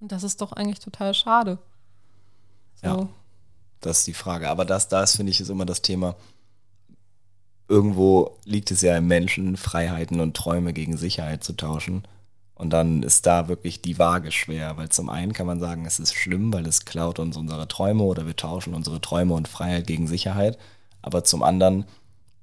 Und das ist doch eigentlich total schade. So. Ja. Das ist die Frage. Aber das, das finde ich, ist immer das Thema. Irgendwo liegt es ja im Menschen, Freiheiten und Träume gegen Sicherheit zu tauschen. Und dann ist da wirklich die Waage schwer, weil zum einen kann man sagen, es ist schlimm, weil es klaut uns unsere Träume oder wir tauschen unsere Träume und Freiheit gegen Sicherheit. Aber zum anderen,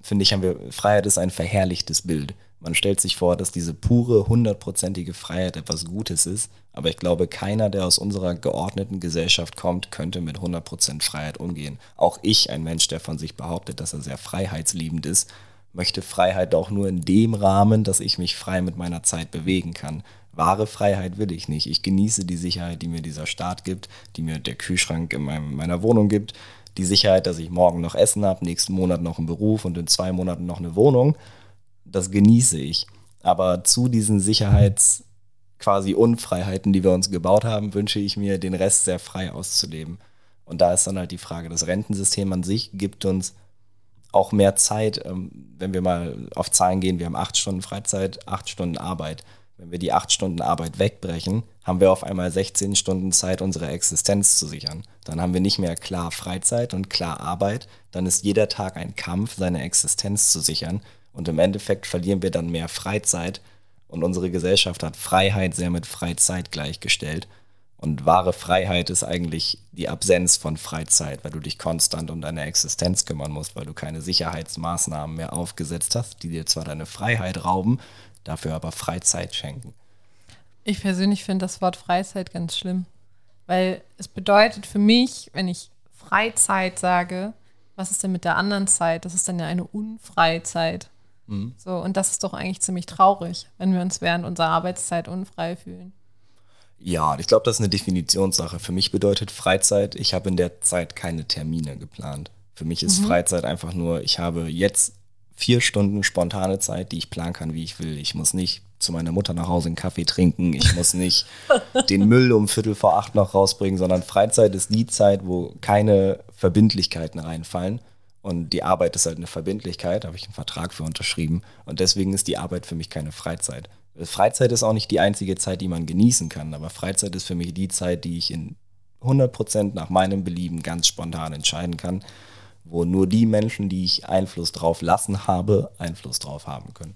finde ich, haben wir, Freiheit ist ein verherrlichtes Bild. Man stellt sich vor, dass diese pure, hundertprozentige Freiheit etwas Gutes ist. Aber ich glaube, keiner, der aus unserer geordneten Gesellschaft kommt, könnte mit 100% Freiheit umgehen. Auch ich, ein Mensch, der von sich behauptet, dass er sehr freiheitsliebend ist, möchte Freiheit auch nur in dem Rahmen, dass ich mich frei mit meiner Zeit bewegen kann. Wahre Freiheit will ich nicht. Ich genieße die Sicherheit, die mir dieser Staat gibt, die mir der Kühlschrank in meinem, meiner Wohnung gibt, die Sicherheit, dass ich morgen noch Essen habe, nächsten Monat noch einen Beruf und in zwei Monaten noch eine Wohnung. Das genieße ich. Aber zu diesen Sicherheits- quasi Unfreiheiten, die wir uns gebaut haben, wünsche ich mir, den Rest sehr frei auszuleben. Und da ist dann halt die Frage, das Rentensystem an sich gibt uns auch mehr Zeit, ähm, wenn wir mal auf Zahlen gehen, wir haben acht Stunden Freizeit, acht Stunden Arbeit. Wenn wir die acht Stunden Arbeit wegbrechen, haben wir auf einmal 16 Stunden Zeit, unsere Existenz zu sichern. Dann haben wir nicht mehr klar Freizeit und klar Arbeit. Dann ist jeder Tag ein Kampf, seine Existenz zu sichern. Und im Endeffekt verlieren wir dann mehr Freizeit. Und unsere Gesellschaft hat Freiheit sehr mit Freizeit gleichgestellt. Und wahre Freiheit ist eigentlich die Absenz von Freizeit, weil du dich konstant um deine Existenz kümmern musst, weil du keine Sicherheitsmaßnahmen mehr aufgesetzt hast, die dir zwar deine Freiheit rauben, dafür aber Freizeit schenken. Ich persönlich finde das Wort Freizeit ganz schlimm, weil es bedeutet für mich, wenn ich Freizeit sage, was ist denn mit der anderen Zeit? Das ist dann ja eine Unfreizeit. Mhm. So, und das ist doch eigentlich ziemlich traurig, wenn wir uns während unserer Arbeitszeit unfrei fühlen. Ja, ich glaube, das ist eine Definitionssache. Für mich bedeutet Freizeit, ich habe in der Zeit keine Termine geplant. Für mich ist Mhm. Freizeit einfach nur, ich habe jetzt vier Stunden spontane Zeit, die ich planen kann, wie ich will. Ich muss nicht zu meiner Mutter nach Hause einen Kaffee trinken. Ich muss nicht den Müll um Viertel vor acht noch rausbringen, sondern Freizeit ist die Zeit, wo keine Verbindlichkeiten reinfallen. Und die Arbeit ist halt eine Verbindlichkeit, habe ich einen Vertrag für unterschrieben. Und deswegen ist die Arbeit für mich keine Freizeit. Freizeit ist auch nicht die einzige Zeit, die man genießen kann, aber Freizeit ist für mich die Zeit, die ich in 100% nach meinem Belieben ganz spontan entscheiden kann, wo nur die Menschen, die ich Einfluss drauf lassen habe, Einfluss drauf haben können.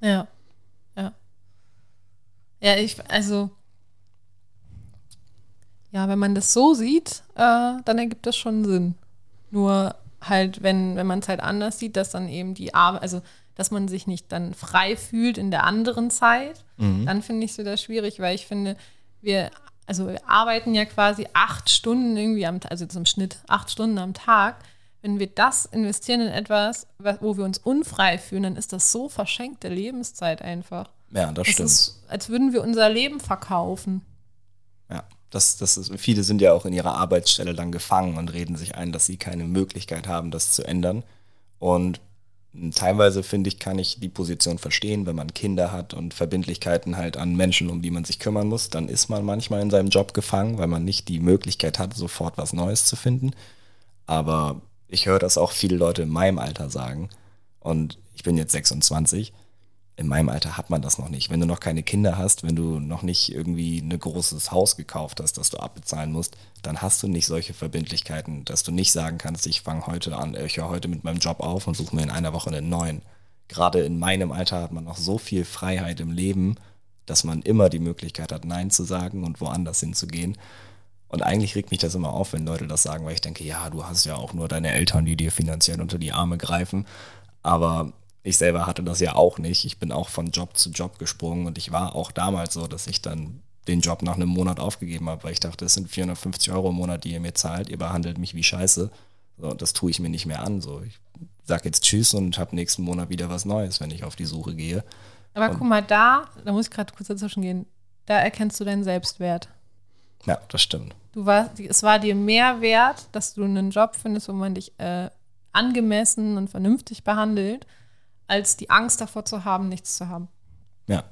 Ja. Ja. Ja, ich, also. Ja, wenn man das so sieht, äh, dann ergibt das schon Sinn. Nur halt, wenn, wenn man es halt anders sieht, dass dann eben die Arbeit, also dass man sich nicht dann frei fühlt in der anderen Zeit, dann finde ich es wieder schwierig, weil ich finde, wir, also wir arbeiten ja quasi acht Stunden irgendwie am also zum Schnitt acht Stunden am Tag. Wenn wir das investieren in etwas, wa- wo wir uns unfrei fühlen, dann ist das so verschenkte Lebenszeit einfach. Ja, das Es stimmt. ist, als würden wir unser Leben verkaufen. Ja, das, das ist, viele sind ja auch in ihrer Arbeitsstelle dann gefangen und reden sich ein, dass sie keine Möglichkeit haben, das zu ändern. Und mh, teilweise finde ich, kann ich die Position verstehen, wenn man Kinder hat und Verbindlichkeiten halt an Menschen, um die man sich kümmern muss, dann ist man manchmal in seinem Job gefangen, weil man nicht die Möglichkeit hat, sofort was Neues zu finden. Aber ich höre das auch viele Leute in meinem Alter sagen. Und ich bin jetzt 26 in meinem Alter hat man das noch nicht. Wenn du noch keine Kinder hast, wenn du noch nicht irgendwie ein großes Haus gekauft hast, das du abbezahlen musst, dann hast du nicht solche Verbindlichkeiten, dass du nicht sagen kannst, ich fange heute an, ich höre heute mit meinem Job auf und suche mir in einer Woche einen neuen. Gerade in meinem Alter hat man noch so viel Freiheit im Leben, dass man immer die Möglichkeit hat, Nein zu sagen und woanders hinzugehen. Und eigentlich regt mich das immer auf, wenn Leute das sagen, weil ich denke, ja, du hast ja auch nur deine Eltern, die dir finanziell unter die Arme greifen. Aber ich selber hatte das ja auch nicht. Ich bin auch von Job zu Job gesprungen und ich war auch damals so, dass ich dann den Job nach einem Monat aufgegeben habe, weil ich dachte, es sind 450 Euro im Monat, die ihr mir zahlt. Ihr behandelt mich wie Scheiße. So, das tue ich mir nicht mehr an. So, ich sag jetzt Tschüss und habe nächsten Monat wieder was Neues, wenn ich auf die Suche gehe. Aber guck mal, da, da muss ich gerade kurz dazwischen gehen, da erkennst du deinen Selbstwert. Ja, das stimmt. Du warst, es war dir mehr wert, dass du einen Job findest, wo man dich äh, angemessen und vernünftig behandelt, als die Angst davor zu haben, nichts zu haben. Ja.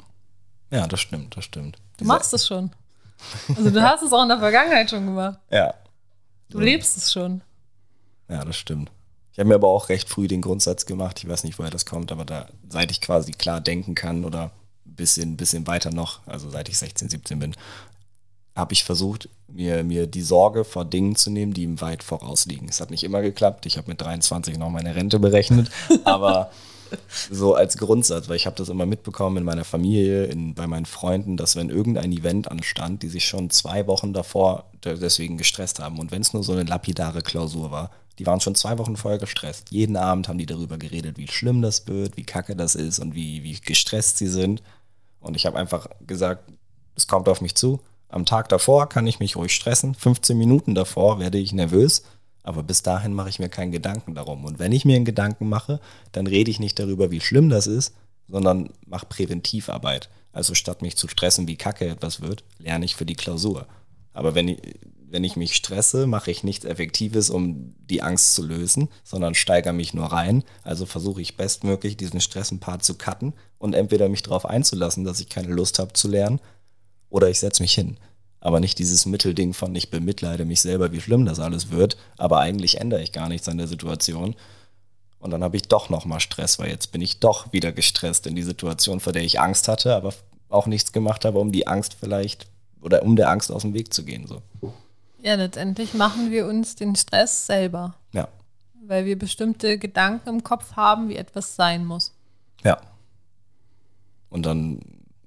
Ja, das stimmt, das stimmt. Du machst es schon. Also du hast es auch in der Vergangenheit schon gemacht. Ja, Du lebst es schon. Ja, das stimmt. Ich habe mir aber auch recht früh den Grundsatz gemacht, ich weiß nicht, woher das kommt, aber da, seit ich quasi klar denken kann oder ein bisschen, bisschen weiter noch, also seit ich 16, 17 bin, habe ich versucht, mir, mir die Sorge vor Dingen zu nehmen, die ihm weit vorausliegen. Es hat nicht immer geklappt. Ich habe mit 23 noch meine Rente berechnet, aber so als Grundsatz, weil ich habe das immer mitbekommen in meiner Familie, in, bei meinen Freunden, dass wenn irgendein Event anstand, die sich schon zwei Wochen davor de- deswegen gestresst haben und wenn es nur so eine lapidare Klausur war, die waren schon zwei Wochen vorher gestresst. Jeden Abend haben die darüber geredet, wie schlimm das wird, wie kacke das ist und wie, wie gestresst sie sind. Und ich habe einfach gesagt, es kommt auf mich zu. Am Tag davor kann ich mich ruhig stressen. 15 Minuten davor werde ich nervös. Aber bis dahin mache ich mir keinen Gedanken darum. Und wenn ich mir einen Gedanken mache, dann rede ich nicht darüber, wie schlimm das ist, sondern mache Präventivarbeit. Also statt mich zu stressen, wie kacke etwas wird, lerne ich für die Klausur. Aber wenn ich, wenn ich mich stresse, mache ich nichts Effektives, um die Angst zu lösen, sondern steigere mich nur rein. Also versuche ich bestmöglich, diesen Stress ein paar zu cutten und entweder mich darauf einzulassen, dass ich keine Lust habe zu lernen, oder ich setze mich hin. Aber nicht dieses Mittelding von ich bemitleide mich selber, wie schlimm das alles wird, aber eigentlich ändere ich gar nichts an der Situation. Und dann habe ich doch nochmal Stress, weil jetzt bin ich doch wieder gestresst in die Situation, vor der ich Angst hatte, aber auch nichts gemacht habe, um die Angst vielleicht oder um der Angst aus dem Weg zu gehen. So. Ja, letztendlich machen wir uns den Stress selber, Ja. weil wir bestimmte Gedanken im Kopf haben, wie etwas sein muss. Ja. Und dann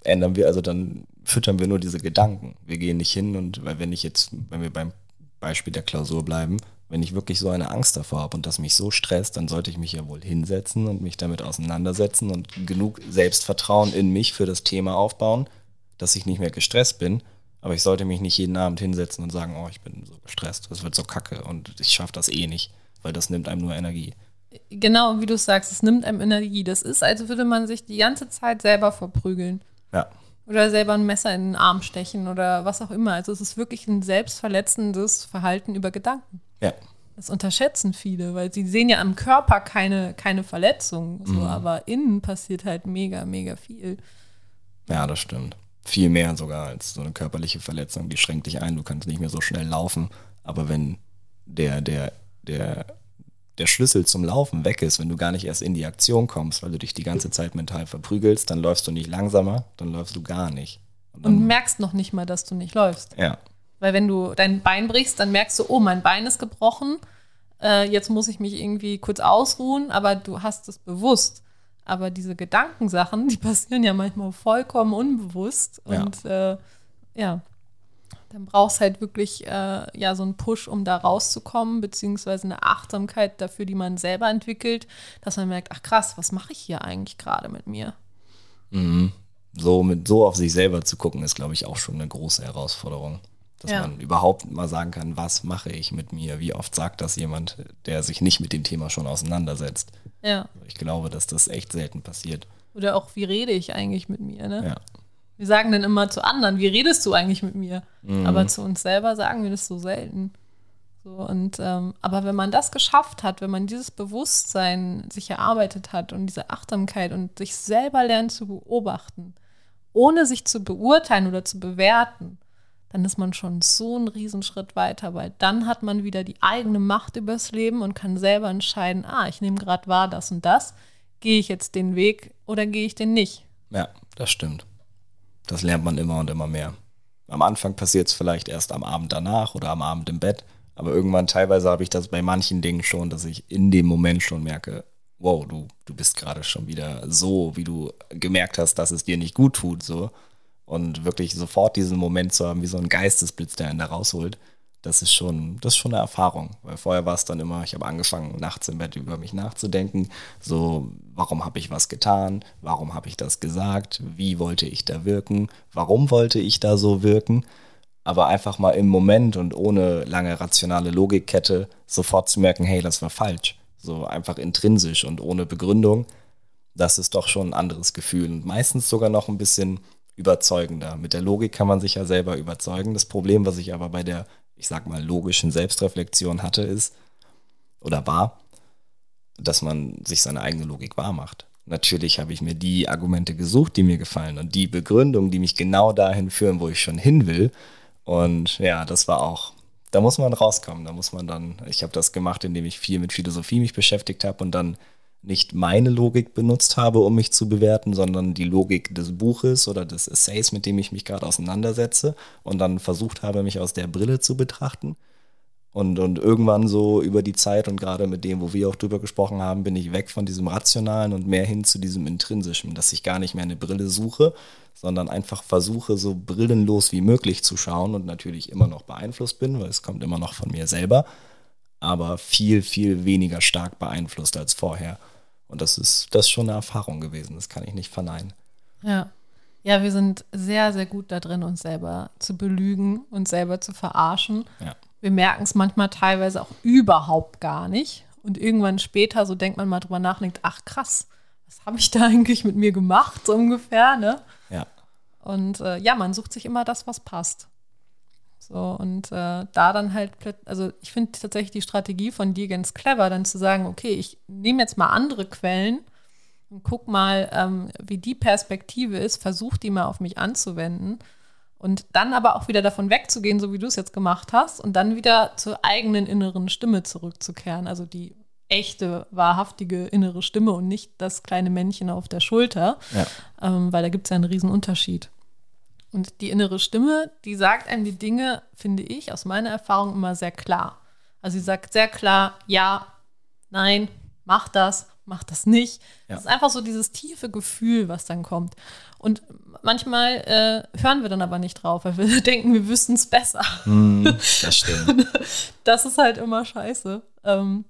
ändern wir, also dann füttern wir nur diese Gedanken. Wir gehen nicht hin und, weil wenn ich jetzt, wenn wir beim Beispiel der Klausur bleiben, wenn ich wirklich so eine Angst davor habe und das mich so stresst, dann sollte ich mich ja wohl hinsetzen und mich damit auseinandersetzen und genug Selbstvertrauen in mich für das Thema aufbauen, dass ich nicht mehr gestresst bin. Aber ich sollte mich nicht jeden Abend hinsetzen und sagen, oh, ich bin so gestresst, das wird so kacke und ich schaffe das eh nicht, weil das nimmt einem nur Energie. Genau, wie du sagst, es nimmt einem Energie. Das ist, als würde man sich die ganze Zeit selber verprügeln. Ja, Oder selber ein Messer in den Arm stechen oder was auch immer. Also es ist wirklich ein selbstverletzendes Verhalten über Gedanken. ja, Das unterschätzen viele, weil sie sehen ja am Körper keine, keine Verletzung, so, Mhm. aber innen passiert halt mega, mega viel. Ja, das stimmt. Viel mehr sogar als so eine körperliche Verletzung, die schränkt dich ein, du kannst nicht mehr so schnell laufen. Aber wenn der, der, der, der Schlüssel zum Laufen weg ist, wenn du gar nicht erst in die Aktion kommst, weil du dich die ganze Zeit mental verprügelst, dann läufst du nicht langsamer, dann läufst du gar nicht. Und Und merkst noch nicht mal, dass du nicht läufst. ja, Weil wenn du dein Bein brichst, dann merkst du, oh, mein Bein ist gebrochen. Äh, jetzt muss ich mich irgendwie kurz ausruhen, aber du hast es bewusst. Aber diese Gedankensachen, die passieren ja manchmal vollkommen unbewusst. Ja. Und äh, ja, dann brauchst halt wirklich äh, ja so einen Push, um da rauszukommen, beziehungsweise eine Achtsamkeit dafür, die man selber entwickelt, dass man merkt, ach krass, was mache ich hier eigentlich gerade mit mir? Mhm. So, mit, so auf sich selber zu gucken, ist, glaube ich, auch schon eine große Herausforderung. Dass Ja. man überhaupt mal sagen kann, was mache ich mit mir? Wie oft sagt das jemand, der sich nicht mit dem Thema schon auseinandersetzt? Ja. Ich glaube, dass das echt selten passiert. Oder auch, wie rede ich eigentlich mit mir? Ne? Ja. Wir sagen dann immer zu anderen, wie redest du eigentlich mit mir? Mhm. Aber zu uns selber sagen wir das so selten. So, und, ähm, aber wenn man das geschafft hat, wenn man dieses Bewusstsein sich erarbeitet hat und diese Achtsamkeit und sich selber lernt zu beobachten, ohne sich zu beurteilen oder zu bewerten, dann ist man schon so einen Riesenschritt weiter, weil dann hat man wieder die eigene Macht übers Leben und kann selber entscheiden, ah, ich nehme gerade wahr das und das, gehe ich jetzt den Weg oder gehe ich den nicht? Ja, das stimmt. Das lernt man immer und immer mehr. Am Anfang passiert es vielleicht erst am Abend danach oder am Abend im Bett. Aber irgendwann teilweise habe ich das bei manchen Dingen schon, dass ich in dem Moment schon merke, wow, du, du bist gerade schon wieder so, wie du gemerkt hast, dass es dir nicht gut tut. So. Und wirklich sofort diesen Moment zu haben, wie so ein Geistesblitz, der einen da rausholt, das ist schon, das ist schon eine Erfahrung. Weil vorher war es dann immer, ich habe angefangen, nachts im Bett über mich nachzudenken. So, warum habe ich was getan? Warum habe ich das gesagt? Wie wollte ich da wirken? Warum wollte ich da so wirken? Aber einfach mal im Moment und ohne lange rationale Logikkette sofort zu merken, hey, das war falsch. So einfach intrinsisch und ohne Begründung. Das ist doch schon ein anderes Gefühl und meistens sogar noch ein bisschen überzeugender. Mit der Logik kann man sich ja selber überzeugen. Das Problem, was ich aber bei der, ich sag mal, logischen Selbstreflexion hatte, ist oder war, dass man sich seine eigene Logik wahrmacht. Natürlich habe ich mir die Argumente gesucht, die mir gefallen und die Begründungen, die mich genau dahin führen, wo ich schon hin will. Und ja, das war auch, da muss man rauskommen. Da muss man dann, ich habe das gemacht, indem ich viel mit Philosophie mich beschäftigt habe und dann nicht meine Logik benutzt habe, um mich zu bewerten, sondern die Logik des Buches oder des Essays, mit dem ich mich gerade auseinandersetze und dann versucht habe, mich aus der Brille zu betrachten. Und, und irgendwann so über die Zeit und gerade mit dem, wo wir auch drüber gesprochen haben, bin ich weg von diesem Rationalen und mehr hin zu diesem Intrinsischen, dass ich gar nicht mehr eine Brille suche, sondern einfach versuche, so brillenlos wie möglich zu schauen und natürlich immer noch beeinflusst bin, weil es kommt immer noch von mir selber, aber viel, viel weniger stark beeinflusst als vorher. Und das ist, das ist schon eine Erfahrung gewesen, das kann ich nicht verneinen. Ja. Ja, wir sind sehr, sehr gut da drin, uns selber zu belügen und selber zu verarschen. Ja. Wir merken es manchmal teilweise auch überhaupt gar nicht. Und irgendwann später, so denkt man mal drüber nach, und denkt, ach krass, was habe ich da eigentlich mit mir gemacht, so ungefähr, ne? Ja. Und äh, ja, man sucht sich immer das, was passt. So, und äh, da dann halt, also ich finde tatsächlich die Strategie von dir ganz clever, dann zu sagen, okay, ich nehme jetzt mal andere Quellen und guck mal, ähm, wie die Perspektive ist, versuch die mal auf mich anzuwenden und dann aber auch wieder davon wegzugehen, so wie du es jetzt gemacht hast, und dann wieder zur eigenen inneren Stimme zurückzukehren, also die echte, wahrhaftige innere Stimme und nicht das kleine Männchen auf der Schulter, Ja. ähm, weil da gibt es ja einen riesen Unterschied. Und die innere Stimme, die sagt einem die Dinge, finde ich, aus meiner Erfahrung immer sehr klar. Also sie sagt sehr klar, ja, nein, mach das, mach das nicht. Ja. Das ist einfach so dieses tiefe Gefühl, was dann kommt. Und manchmal äh, hören wir dann aber nicht drauf, weil wir denken, wir wüssten es besser. Hm, das stimmt. Das ist halt immer scheiße. Ähm,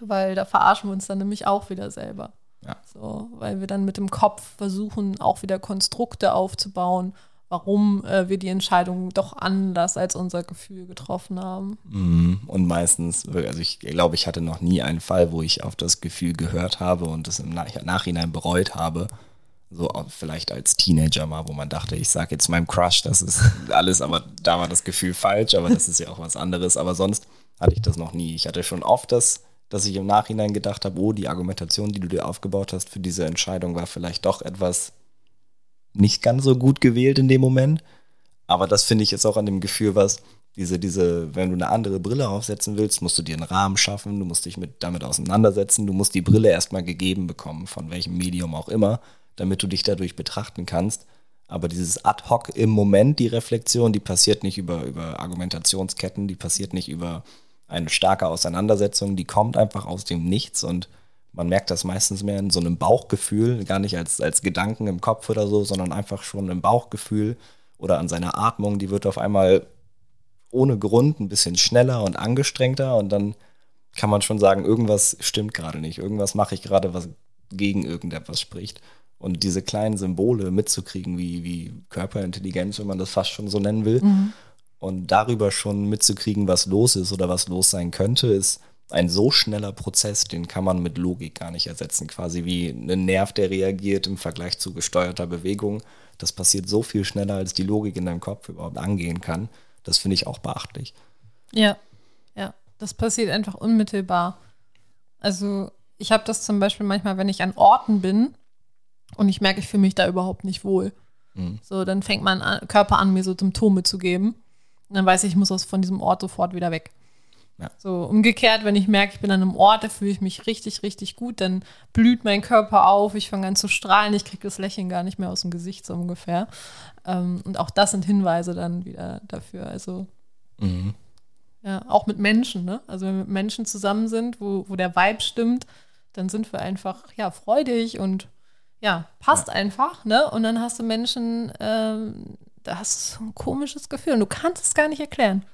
weil da verarschen wir uns dann nämlich auch wieder selber. Ja. So, weil wir dann mit dem Kopf versuchen, auch wieder Konstrukte aufzubauen, warum äh, wir die Entscheidung doch anders als unser Gefühl getroffen haben. Mhm. Und meistens, also ich glaube, ich hatte noch nie einen Fall, wo ich auf das Gefühl gehört habe und es im Nach Nachhinein bereut habe. So auch vielleicht als Teenager mal, wo man dachte, ich sage jetzt meinem Crush, das ist alles, aber da war das Gefühl falsch, aber das ist ja auch was anderes. Aber sonst hatte ich das noch nie. Ich hatte schon oft das, dass ich im Nachhinein gedacht habe, oh, die Argumentation, die du dir aufgebaut hast für diese Entscheidung, war vielleicht doch etwas nicht ganz so gut gewählt in dem Moment. Aber das finde ich jetzt auch an dem Gefühl, was diese, diese, wenn du eine andere Brille aufsetzen willst, musst du dir einen Rahmen schaffen, du musst dich mit, damit auseinandersetzen, du musst die Brille erstmal gegeben bekommen, von welchem Medium auch immer, damit du dich dadurch betrachten kannst. Aber dieses ad hoc im Moment, die Reflexion, die passiert nicht über, über Argumentationsketten, die passiert nicht über eine starke Auseinandersetzung, die kommt einfach aus dem Nichts und man merkt das meistens mehr in so einem Bauchgefühl, gar nicht als, als Gedanken im Kopf oder so, sondern einfach schon im Bauchgefühl oder an seiner Atmung, die wird auf einmal ohne Grund ein bisschen schneller und angestrengter und dann kann man schon sagen, irgendwas stimmt gerade nicht, irgendwas mache ich gerade, was gegen irgendetwas spricht. Und diese kleinen Symbole mitzukriegen, wie, wie Körperintelligenz, wenn man das fast schon so nennen will, mhm. und darüber schon mitzukriegen, was los ist oder was los sein könnte, ist ein so schneller Prozess, den kann man mit Logik gar nicht ersetzen. Quasi wie ein Nerv, der reagiert im Vergleich zu gesteuerter Bewegung. Das passiert so viel schneller, als die Logik in deinem Kopf überhaupt angehen kann. Das finde ich auch beachtlich. Ja, ja, das passiert einfach unmittelbar. Also ich habe das zum Beispiel manchmal, wenn ich an Orten bin und ich merke, ich fühle mich da überhaupt nicht wohl. Mhm. So, dann fängt mein Körper an, mir so Symptome zu geben. Und dann weiß ich, ich muss aus von diesem Ort sofort wieder weg. Ja. So umgekehrt, wenn ich merke, ich bin an einem Ort, da fühle ich mich richtig, richtig gut, dann blüht mein Körper auf, ich fange an zu strahlen, ich kriege das Lächeln gar nicht mehr aus dem Gesicht so ungefähr. Ähm, und auch das sind Hinweise dann wieder dafür. Also mhm. ja, auch mit Menschen, ne? Also wenn wir mit Menschen zusammen sind, wo, wo der Vibe stimmt, dann sind wir einfach ja freudig und ja, passt ja. einfach, ne? Und dann hast du Menschen, ähm, da hast du ein komisches Gefühl und du kannst es gar nicht erklären.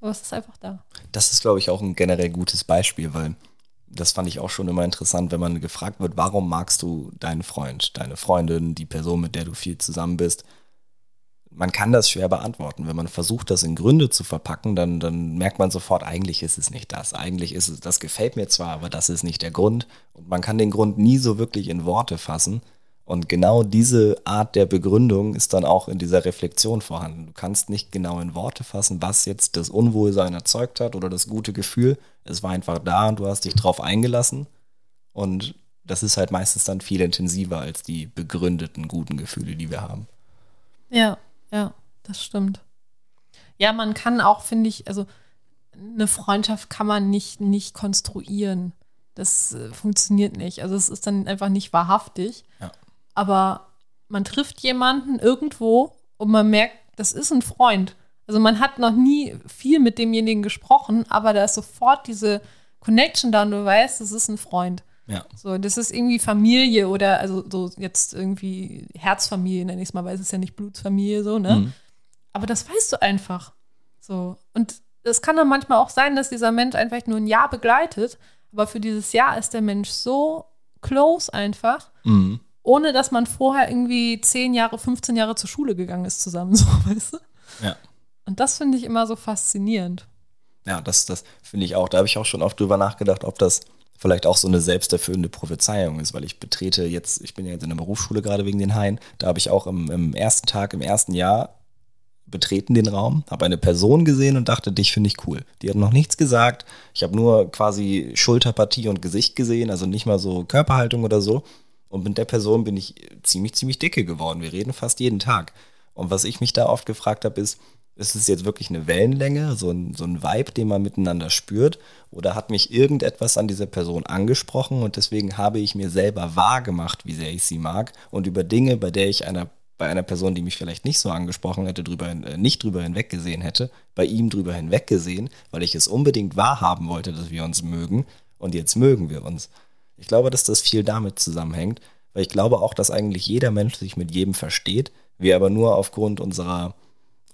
Aber es ist einfach da. Das ist, glaube ich, auch ein generell gutes Beispiel, weil das fand ich auch schon immer interessant, wenn man gefragt wird, warum magst du deinen Freund, deine Freundin, die Person, mit der du viel zusammen bist? Man kann das schwer beantworten. Wenn man versucht, das in Gründe zu verpacken, dann, dann merkt man sofort, eigentlich ist es nicht das. Eigentlich ist es, das gefällt mir zwar, aber das ist nicht der Grund. Und man kann den Grund nie so wirklich in Worte fassen. Und genau diese Art der Begründung ist dann auch in dieser Reflexion vorhanden. Du kannst nicht genau in Worte fassen, was jetzt das Unwohlsein erzeugt hat oder das gute Gefühl. Es war einfach da und du hast dich drauf eingelassen. Und das ist halt meistens dann viel intensiver als die begründeten guten Gefühle, die wir haben. Ja, ja, das stimmt. Ja, man kann auch, finde ich, also eine Freundschaft kann man nicht, nicht konstruieren. Das äh, funktioniert nicht. Also es ist dann einfach nicht wahrhaftig. Ja aber man trifft jemanden irgendwo und man merkt, das ist ein Freund. Also man hat noch nie viel mit demjenigen gesprochen, aber da ist sofort diese Connection da und du weißt, das ist ein Freund. Ja. So, das ist irgendwie Familie oder also so jetzt irgendwie Herzfamilie, nenne ich es mal, weil es ist ja nicht Blutsfamilie so, ne? Mhm. Aber das weißt du einfach. So. Und es kann dann manchmal auch sein, dass dieser Mensch einfach nur ein Jahr begleitet, aber für dieses Jahr ist der Mensch so close einfach. Mhm ohne dass man vorher irgendwie 10 Jahre, 15 Jahre zur Schule gegangen ist zusammen, so, weißt du? Ja. Und das finde ich immer so faszinierend. Ja, das, das finde ich auch. Da habe ich auch schon oft drüber nachgedacht, ob das vielleicht auch so eine selbsterfüllende Prophezeiung ist, weil ich betrete jetzt, ich bin ja jetzt in der Berufsschule gerade wegen den Haien, da habe ich auch im, im ersten Tag, im ersten Jahr betreten den Raum, habe eine Person gesehen und dachte, dich finde ich cool. Die hat noch nichts gesagt. Ich habe nur quasi Schulterpartie und Gesicht gesehen, also nicht mal so Körperhaltung oder so. Und mit der Person bin ich ziemlich, ziemlich dicke geworden. Wir reden fast jeden Tag. Und was ich mich da oft gefragt habe, ist, ist es jetzt wirklich eine Wellenlänge, so ein, so ein Vibe, den man miteinander spürt? Oder hat mich irgendetwas an dieser Person angesprochen und deswegen habe ich mir selber wahrgemacht, wie sehr ich sie mag und über Dinge, bei der ich einer, bei einer Person, die mich vielleicht nicht so angesprochen hätte, drüber, äh, nicht drüber hinweggesehen hätte, bei ihm drüber hinweggesehen, weil ich es unbedingt wahrhaben wollte, dass wir uns mögen und jetzt mögen wir uns. Ich glaube, dass das viel damit zusammenhängt, weil ich glaube auch, dass eigentlich jeder Mensch sich mit jedem versteht, wir aber nur aufgrund unserer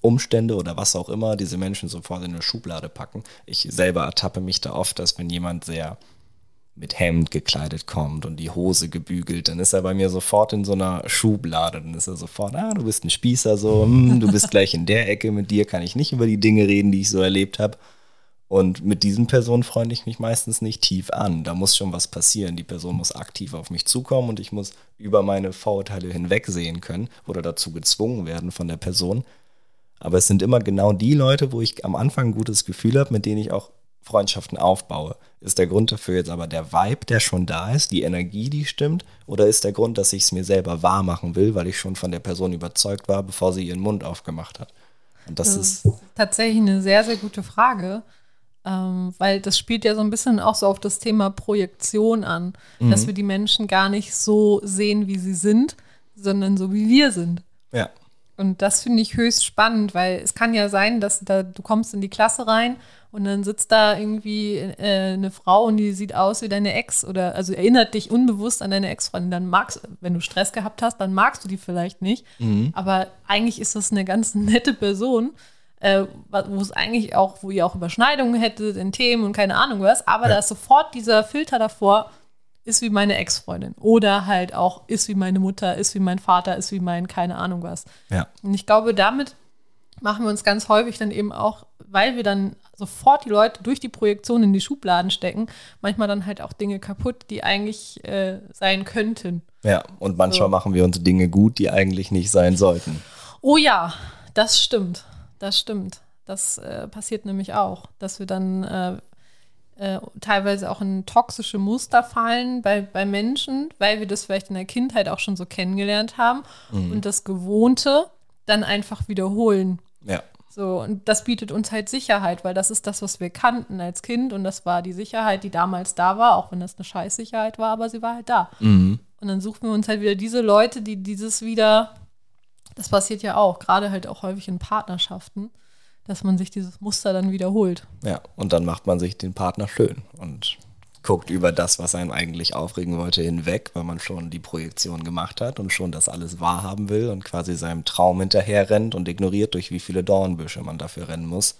Umstände oder was auch immer diese Menschen sofort in eine Schublade packen. Ich selber ertappe mich da oft, dass wenn jemand sehr mit Hemd gekleidet kommt und die Hose gebügelt, dann ist er bei mir sofort in so einer Schublade. Dann ist er sofort, ah, du bist ein Spießer, so, hm, du bist gleich in der Ecke, mit dir kann ich nicht über die Dinge reden, die ich so erlebt habe. Und mit diesen Personen freunde ich mich meistens nicht tief an. Da muss schon was passieren. Die Person muss aktiv auf mich zukommen und ich muss über meine Vorurteile hinwegsehen können oder dazu gezwungen werden von der Person. Aber es sind immer genau die Leute, wo ich am Anfang ein gutes Gefühl habe, mit denen ich auch Freundschaften aufbaue. Ist der Grund dafür jetzt aber der Vibe, der schon da ist, die Energie, die stimmt? Oder ist der Grund, dass ich es mir selber wahr machen will, weil ich schon von der Person überzeugt war, bevor sie ihren Mund aufgemacht hat? Und das, Das ist, ist tatsächlich eine sehr, sehr gute Frage, ähm, weil das spielt ja so ein bisschen auch so auf das Thema Projektion an, dass wir die Menschen gar nicht so sehen, wie sie sind, sondern so, wie wir sind. ja, Und das finde ich höchst spannend, weil es kann ja sein, dass da, du kommst in die Klasse rein und dann sitzt da irgendwie äh, eine Frau und die sieht aus wie deine Ex oder also erinnert dich unbewusst an deine Ex-Freundin. Dann magst, wenn du Stress gehabt hast, dann magst du die vielleicht nicht. Aber eigentlich ist das eine ganz nette Person, äh, wo es eigentlich auch, wo ihr auch Überschneidungen hättet in Themen und keine Ahnung was. Aber da ist sofort dieser Filter davor, ist wie meine Ex-Freundin. Oder halt auch ist wie meine Mutter, ist wie mein Vater, ist wie mein keine Ahnung was. ja, Und ich glaube, damit machen wir uns ganz häufig dann eben auch, weil wir dann sofort die Leute durch die Projektion in die Schubladen stecken, manchmal dann halt auch Dinge kaputt, die eigentlich äh, sein könnten. ja. Und manchmal So. machen wir uns Dinge gut, die eigentlich nicht sein sollten. Oh ja, das stimmt. Das stimmt. Das äh, passiert nämlich auch, dass wir dann äh, äh, teilweise auch in toxische Muster fallen bei, bei Menschen, weil wir das vielleicht in der Kindheit auch schon so kennengelernt haben und das Gewohnte dann einfach wiederholen. Ja, So, und das bietet uns halt Sicherheit, weil das ist das, was wir kannten als Kind und das war die Sicherheit, die damals da war, auch wenn das eine Scheißsicherheit war, aber sie war halt da. Und dann suchen wir uns halt wieder diese Leute, die dieses wieder, das passiert ja auch, gerade halt auch häufig in Partnerschaften, dass man sich dieses Muster dann wiederholt. ja. Und dann macht man sich den Partner schön und guckt über das, was einem eigentlich aufregen wollte, hinweg, weil man schon die Projektion gemacht hat und schon das alles wahrhaben will und quasi seinem Traum hinterher rennt und ignoriert, durch wie viele Dornbüsche man dafür rennen muss.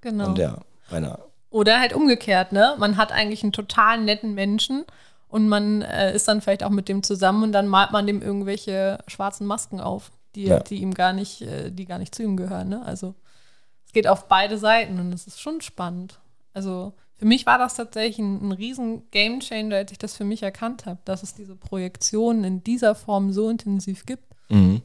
Genau. Und ja, einer Oder halt umgekehrt, ne? Man hat eigentlich einen total netten Menschen und man äh, ist dann vielleicht auch mit dem zusammen und dann malt man dem irgendwelche schwarzen Masken auf, die, Ja. die ihm gar nicht, äh, die gar nicht zu ihm gehören, ne? Also es geht auf beide Seiten und es ist schon spannend. Also für mich war das tatsächlich ein, ein riesen Gamechanger, als ich das für mich erkannt habe, dass es diese Projektionen in dieser Form so intensiv gibt. Mhm.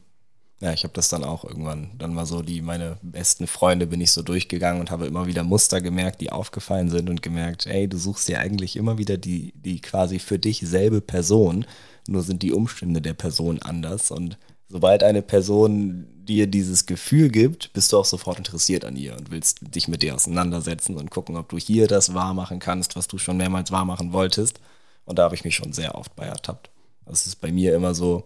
Ja, ich habe das dann auch irgendwann, dann mal so die, meine besten Freunde bin ich so durchgegangen und habe immer wieder Muster gemerkt, die aufgefallen sind und gemerkt, ey, du suchst dir eigentlich immer wieder die, die quasi für dich selbe Person, nur sind die Umstände der Person anders und sobald eine Person dir dieses Gefühl gibt, bist du auch sofort interessiert an ihr und willst dich mit ihr auseinandersetzen und gucken, ob du hier das wahr machen kannst, was du schon mehrmals wahr machen wolltest. Und da habe ich mich schon sehr oft bei ertappt. Das ist bei mir immer so,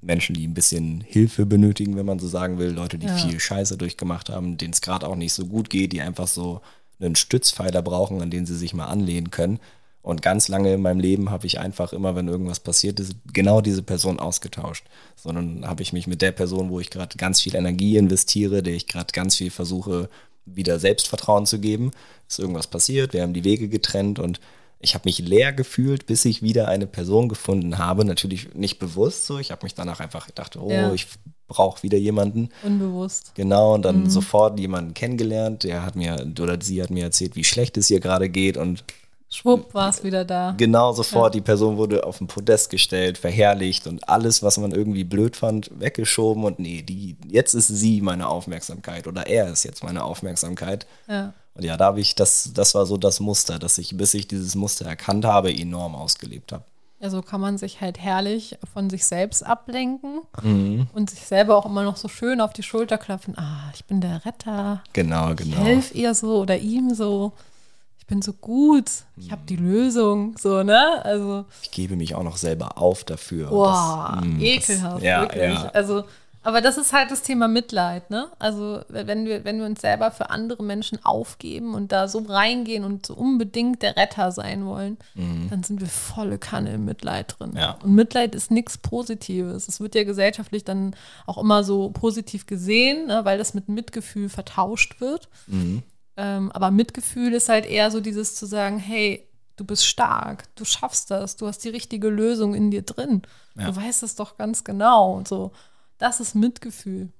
Menschen, die ein bisschen Hilfe benötigen, wenn man so sagen will, Leute, die Ja. viel Scheiße durchgemacht haben, denen es gerade auch nicht so gut geht, die einfach so einen Stützpfeiler brauchen, an den sie sich mal anlehnen können. Und ganz lange in meinem Leben habe ich einfach immer, wenn irgendwas passiert ist, genau diese Person ausgetauscht. Sondern habe ich mich mit der Person, wo ich gerade ganz viel Energie investiere, der ich gerade ganz viel versuche, wieder Selbstvertrauen zu geben, ist irgendwas passiert, wir haben die Wege getrennt und ich habe mich leer gefühlt, bis ich wieder eine Person gefunden habe. Natürlich nicht bewusst so. Ich habe mich danach einfach gedacht, oh, Ja. ich brauche wieder jemanden. Unbewusst. Genau, und dann sofort jemanden kennengelernt. Der hat mir, oder sie hat mir erzählt, wie schlecht es ihr gerade geht. Und Schwupp war es wieder da. genau sofort, die Person wurde auf den Podest gestellt, verherrlicht und alles, was man irgendwie blöd fand, weggeschoben. Und nee, die, jetzt ist sie meine Aufmerksamkeit oder er ist jetzt meine Aufmerksamkeit. Ja. Und ja, da habe ich, das, das war so das Muster, dass ich, bis ich dieses Muster erkannt habe, enorm ausgelebt habe. Ja, so kann man sich halt herrlich von sich selbst ablenken Mhm. und sich selber auch immer noch so schön auf die Schulter klopfen. Ah, ich bin der Retter. Genau, Ich genau. helfe ihr so oder ihm so. Ich bin so gut. Ich habe die Lösung. So, ne? Also, Ich gebe mich auch noch selber auf dafür. boah, Das- mh, ekelhaft, das, ja, wirklich. ja. Also, aber das ist halt das Thema Mitleid, ne? Also, wenn wir, wenn wir uns selber für andere Menschen aufgeben und da so reingehen und so unbedingt der Retter sein wollen, dann sind wir volle Kanne im Mitleid drin. Mhm. Ja. Und Mitleid ist nichts Positives. Es wird ja gesellschaftlich dann auch immer so positiv gesehen, ne? weil das mit Mitgefühl vertauscht wird. Mhm. Ähm, aber Mitgefühl ist halt eher so dieses zu sagen, hey, du bist stark, du schaffst das, du hast die richtige Lösung in dir drin. Ja. Du weißt es doch ganz genau. Und so, das ist Mitgefühl.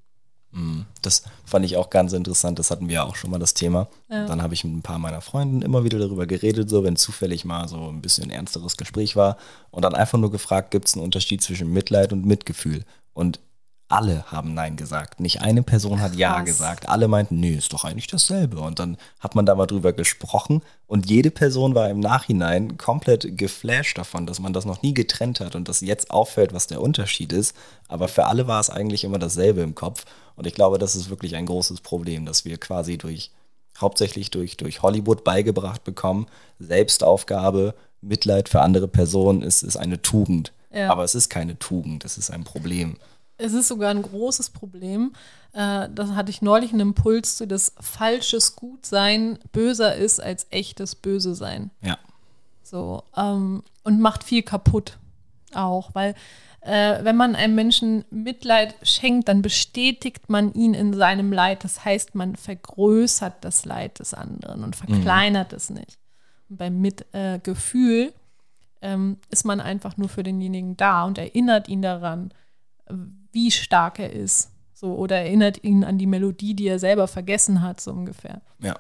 Das fand ich auch ganz interessant. Das hatten wir ja auch schon mal das Thema. Ja. Dann habe ich mit ein paar meiner Freunden immer wieder darüber geredet, so wenn zufällig mal so ein bisschen ernsteres Gespräch war und dann einfach nur gefragt, gibt es einen Unterschied zwischen Mitleid und Mitgefühl? Und alle haben Nein gesagt. Nicht eine Person hat Ja Krass. gesagt. Alle meinten, nee, ist doch eigentlich dasselbe. Und dann hat man da mal drüber gesprochen und jede Person war im Nachhinein komplett geflasht davon, dass man das noch nie getrennt hat und dass jetzt auffällt, was der Unterschied ist. Aber für alle war es eigentlich immer dasselbe im Kopf. Und ich glaube, das ist wirklich ein großes Problem, dass wir quasi durch, hauptsächlich durch, durch Hollywood beigebracht bekommen, Selbstaufgabe, Mitleid für andere Personen ist, ist eine Tugend. Ja. Aber es ist keine Tugend, es ist ein Problem. Es ist sogar ein großes Problem. Äh, das hatte ich neulich einen Impuls zu, dass falsches Gutsein böser ist als echtes Böse sein. Ja. So, ähm, und macht viel kaputt auch, weil äh, wenn man einem Menschen Mitleid schenkt, dann bestätigt man ihn in seinem Leid. Das heißt, man vergrößert das Leid des anderen und verkleinert es nicht. Und beim Mitgefühl ähm, ist man einfach nur für denjenigen da und erinnert ihn daran, äh, wie stark er ist. So, oder erinnert ihn an die Melodie, die er selber vergessen hat, so ungefähr. Ja.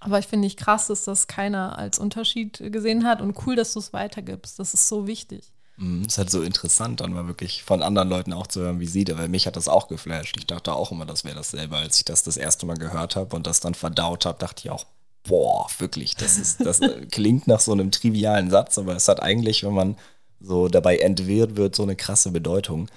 Aber ich finde ich krass, dass das keiner als Unterschied gesehen hat und cool, dass du es weitergibst. Das ist so wichtig. Mhm, ist halt so interessant, dann mal wirklich von anderen Leuten auch zu hören, wie sie da, weil mich hat das auch geflasht. Ich dachte auch immer, das wäre dasselbe, als ich das das erste Mal gehört habe und das dann verdaut habe, dachte ich auch, boah, wirklich, das ist, das äh, klingt nach so einem trivialen Satz, aber es hat eigentlich, wenn man so dabei entwirrt wird, so eine krasse Bedeutung.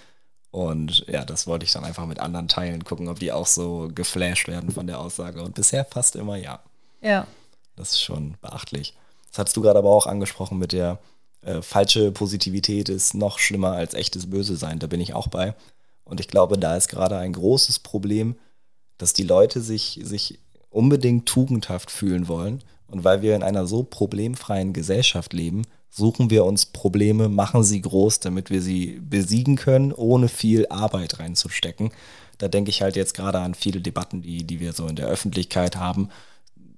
Und ja, das wollte ich dann einfach mit anderen teilen, gucken, ob die auch so geflasht werden von der Aussage. Und bisher fast immer ja. Ja. Das ist schon beachtlich. Das hattest du gerade aber auch angesprochen mit der äh, falsche Positivität ist noch schlimmer als echtes Böse sein. Da bin ich auch bei. Und ich glaube, da ist gerade ein großes Problem, dass die Leute sich, sich unbedingt tugendhaft fühlen wollen. Und weil wir in einer so problemfreien Gesellschaft leben, suchen wir uns Probleme, machen sie groß, damit wir sie besiegen können, ohne viel Arbeit reinzustecken. Da denke ich halt jetzt gerade an viele Debatten, die, die wir so in der Öffentlichkeit haben.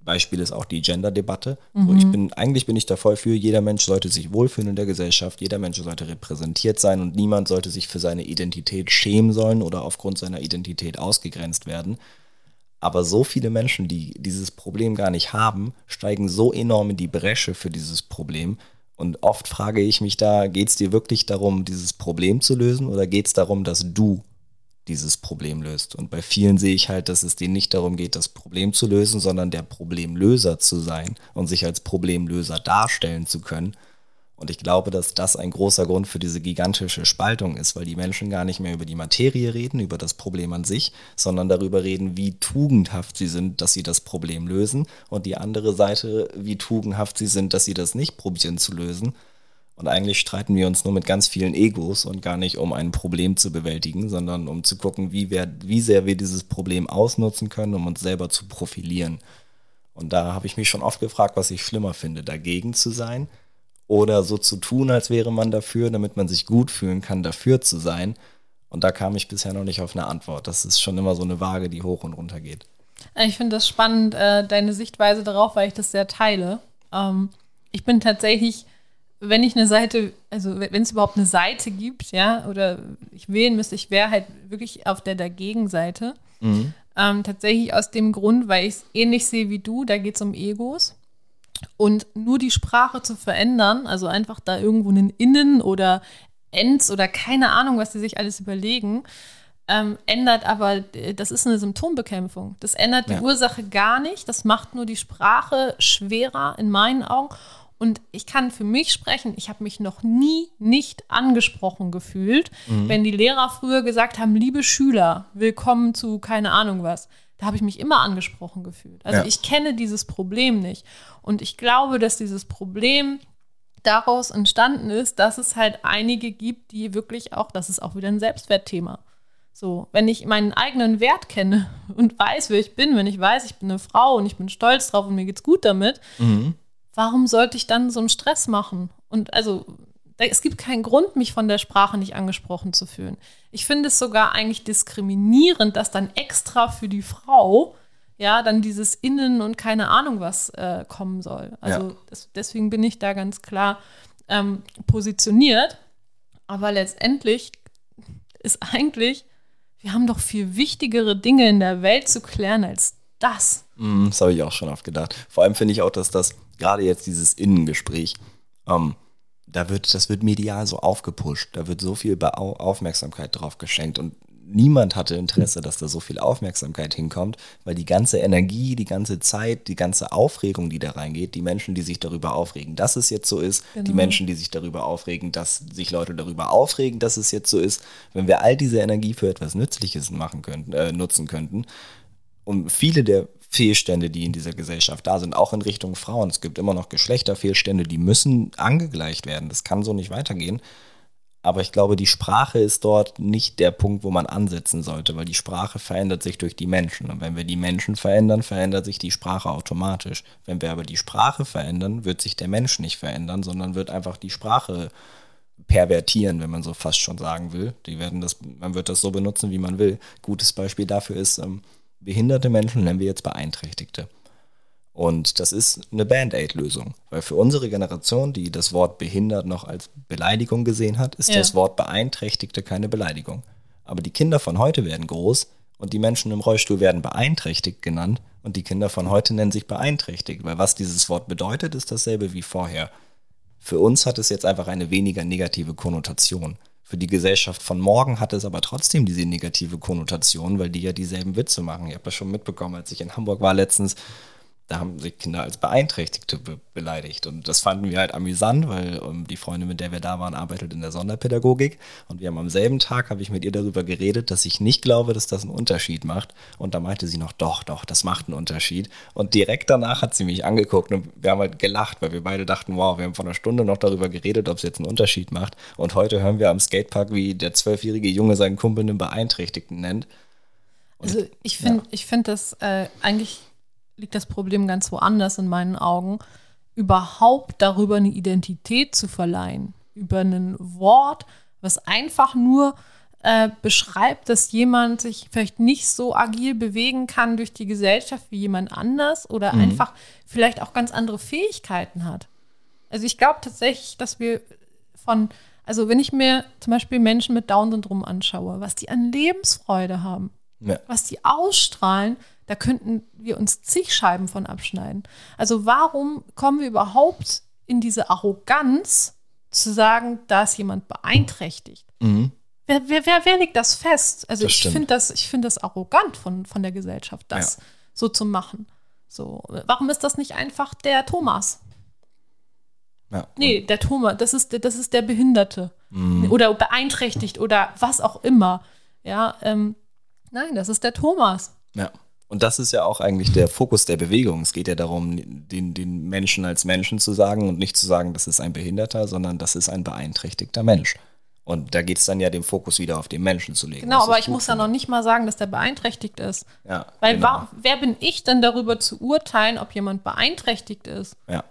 Beispiel ist auch die Gender-Debatte. So, ich bin, eigentlich bin ich da voll für, jeder Mensch sollte sich wohlfühlen in der Gesellschaft, jeder Mensch sollte repräsentiert sein und niemand sollte sich für seine Identität schämen sollen oder aufgrund seiner Identität ausgegrenzt werden. Aber so viele Menschen, die dieses Problem gar nicht haben, steigen so enorm in die Bresche für dieses Problem. Und oft frage ich mich da, geht es dir wirklich darum, dieses Problem zu lösen oder geht es darum, dass du dieses Problem löst? Und bei vielen sehe ich halt, dass es denen nicht darum geht, das Problem zu lösen, sondern der Problemlöser zu sein und sich als Problemlöser darstellen zu können. Und ich glaube, dass das ein großer Grund für diese gigantische Spaltung ist, weil die Menschen gar nicht mehr über die Materie reden, über das Problem an sich, sondern darüber reden, wie tugendhaft sie sind, dass sie das Problem lösen. Und die andere Seite, wie tugendhaft sie sind, dass sie das nicht probieren zu lösen. Und eigentlich streiten wir uns nur mit ganz vielen Egos und gar nicht, um ein Problem zu bewältigen, sondern um zu gucken, wie, wir, wie sehr wir dieses Problem ausnutzen können, um uns selber zu profilieren. Und da habe ich mich schon oft gefragt, was ich schlimmer finde, dagegen zu sein oder so zu tun, als wäre man dafür, damit man sich gut fühlen kann, dafür zu sein. Und da kam ich bisher noch nicht auf eine Antwort. Das ist schon immer so eine Waage, die hoch und runter geht. Ich finde das spannend, äh, deine Sichtweise darauf, weil ich das sehr teile. Ähm, ich bin tatsächlich, wenn ich eine Seite, also wenn es überhaupt eine Seite gibt, ja, oder ich wählen müsste, ich wäre halt wirklich auf der Dagegen-Seite. Ähm, tatsächlich aus dem Grund, weil ich es ähnlich sehe wie du, da geht es um Egos. Und nur die Sprache zu verändern, also einfach da irgendwo einen Innen oder Ends oder keine Ahnung, was sie sich alles überlegen, ähm, ändert aber, äh, das ist eine Symptombekämpfung. Das ändert die Ja. Ursache gar nicht. Das macht nur die Sprache schwerer in meinen Augen. Und ich kann für mich sprechen, ich habe mich noch nie nicht angesprochen gefühlt, wenn die Lehrer früher gesagt haben, liebe Schüler, willkommen zu keine Ahnung was. Da habe ich mich immer angesprochen gefühlt. Also Ja. ich kenne dieses Problem nicht. Und ich glaube, dass dieses Problem daraus entstanden ist, dass es halt einige gibt, die wirklich auch, das ist auch wieder ein Selbstwertthema. So, wenn ich meinen eigenen Wert kenne und weiß, wer ich bin, wenn ich weiß, ich bin eine Frau und ich bin stolz drauf und mir geht's gut damit, warum sollte ich dann so einen Stress machen? Und also, es gibt keinen Grund, mich von der Sprache nicht angesprochen zu fühlen. Ich finde es sogar eigentlich diskriminierend, dass dann extra für die Frau ja dann dieses Innen und keine Ahnung was äh, kommen soll. Also Ja. das, deswegen bin ich da ganz klar ähm, positioniert. Aber letztendlich ist eigentlich, wir haben doch viel wichtigere Dinge in der Welt zu klären als das. Mm, Das habe ich auch schon oft gedacht. Vor allem finde ich auch, dass das gerade jetzt dieses Innengespräch, ähm, da wird, das wird medial so aufgepusht. Da wird so viel Aufmerksamkeit drauf geschenkt. Und niemand hatte Interesse, dass da so viel Aufmerksamkeit hinkommt, weil die ganze Energie, die ganze Zeit, die ganze Aufregung, die da reingeht, die Menschen, die sich darüber aufregen, dass es jetzt so ist, genau. die Menschen, die sich darüber aufregen, dass sich Leute darüber aufregen, dass es jetzt so ist, wenn wir all diese Energie für etwas Nützliches machen könnten, äh, nutzen könnten, um viele der Fehlstände, die in dieser Gesellschaft da sind, auch in Richtung Frauen. Es gibt immer noch Geschlechterfehlstände, die müssen angegleicht werden. Das kann so nicht weitergehen. Aber ich glaube, die Sprache ist dort nicht der Punkt, wo man ansetzen sollte, weil die Sprache verändert sich durch die Menschen. Und wenn wir die Menschen verändern, verändert sich die Sprache automatisch. Wenn wir aber die Sprache verändern, wird sich der Mensch nicht verändern, sondern wird einfach die Sprache pervertieren, wenn man so fast schon sagen will. Die werden das, man wird das so benutzen, wie man will. Gutes Beispiel dafür ist, ähm, behinderte Menschen nennen wir jetzt Beeinträchtigte. Und das ist eine Band-Aid-Lösung. Weil für unsere Generation, die das Wort behindert noch als Beleidigung gesehen hat, ist ja. das Wort Beeinträchtigte keine Beleidigung. Aber die Kinder von heute werden groß und die Menschen im Rollstuhl werden beeinträchtigt genannt und die Kinder von heute nennen sich beeinträchtigt. Weil was dieses Wort bedeutet, ist dasselbe wie vorher. Für uns hat es jetzt einfach eine weniger negative Konnotation. Für die Gesellschaft von morgen hat es aber trotzdem diese negative Konnotation, weil die ja dieselben Witze machen. Ich habe das schon mitbekommen, als ich in Hamburg war letztens, da haben sich Kinder als Beeinträchtigte be beleidigt. Und das fanden wir halt amüsant, weil um, ähm, die Freundin, mit der wir da waren, arbeitet in der Sonderpädagogik. Und wir haben am selben Tag, habe ich mit ihr darüber geredet, dass ich nicht glaube, dass das einen Unterschied macht. Und da meinte sie noch, doch, doch, das macht einen Unterschied. Und direkt danach hat sie mich angeguckt und wir haben halt gelacht, weil wir beide dachten, wow, wir haben vor einer Stunde noch darüber geredet, ob es jetzt einen Unterschied macht. Und heute hören wir am Skatepark, wie der zwölfjährige Junge seinen Kumpel einen Beeinträchtigten nennt. Und, also ich finde ja. find das äh, eigentlich liegt das Problem ganz woanders in meinen Augen, überhaupt darüber eine Identität zu verleihen. Über ein Wort, was einfach nur äh, beschreibt, dass jemand sich vielleicht nicht so agil bewegen kann durch die Gesellschaft wie jemand anders oder mhm. einfach vielleicht auch ganz andere Fähigkeiten hat. Also ich glaube tatsächlich, dass wir von, also wenn ich mir zum Beispiel Menschen mit Down-Syndrom anschaue, was die an Lebensfreude haben, ja. was die ausstrahlen, da könnten wir uns zig Scheiben von abschneiden. Also warum kommen wir überhaupt in diese Arroganz zu sagen, da ist jemand beeinträchtigt? Mhm. Wer, wer, wer, wer legt das fest? Also das ich finde das, find das arrogant von, von der Gesellschaft, das ja. so zu machen. So, warum ist das nicht einfach der Thomas? Ja. Nee, der Thomas, das ist, das ist der Behinderte. Mhm. Oder beeinträchtigt oder was auch immer. Ja, ähm, nein, das ist der Thomas. Ja. Und das ist ja auch eigentlich der Fokus der Bewegung. Es geht ja darum, den, den Menschen als Menschen zu sagen und nicht zu sagen, das ist ein Behinderter, sondern das ist ein beeinträchtigter Mensch. Und da geht es dann ja den Fokus wieder auf den Menschen zu legen. Genau, aber ich muss ja noch nicht mal sagen, dass der beeinträchtigt ist. Ja, Weil genau. war, wer bin ich denn darüber zu urteilen, ob jemand beeinträchtigt ist? Ja,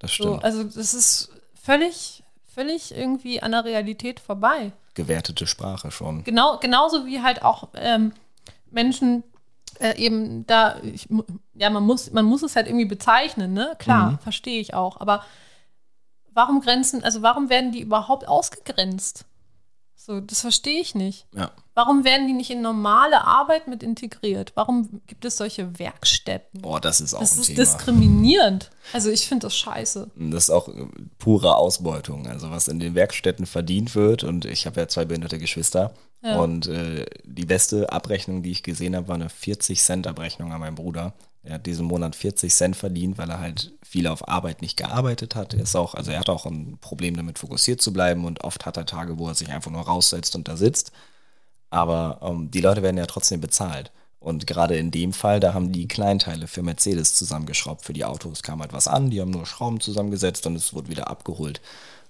das stimmt. So, also das ist völlig, völlig irgendwie an der Realität vorbei. Gewertete Sprache schon. Genau, genauso wie halt auch ähm, Menschen äh, eben da, ich, ja, man muss, man muss es halt irgendwie bezeichnen, ne? Klar, mhm. verstehe ich auch. Aber warum grenzen, also warum werden die überhaupt ausgegrenzt? So, das verstehe ich nicht. Ja. Warum werden die nicht in normale Arbeit mit integriert? Warum gibt es solche Werkstätten? Boah, das ist auch das ein ist Thema. diskriminierend. Also ich finde das scheiße. Das ist auch pure Ausbeutung. Also was in den Werkstätten verdient wird und ich habe ja zwei behinderte Geschwister ja. Und äh, die beste Abrechnung, die ich gesehen habe, war eine 40 Cent Abrechnung an meinen Bruder. Er hat diesen Monat 40 Cent verdient, weil er halt viel auf Arbeit nicht gearbeitet hat. Er ist auch, also er hat auch ein Problem damit, fokussiert zu bleiben und oft hat er Tage, wo er sich einfach nur raussetzt und da sitzt. Aber ähm, die Leute werden ja trotzdem bezahlt. Und gerade in dem Fall, da haben die Kleinteile für Mercedes zusammengeschraubt. Für die Autos kam halt was an, die haben nur Schrauben zusammengesetzt und es wurde wieder abgeholt.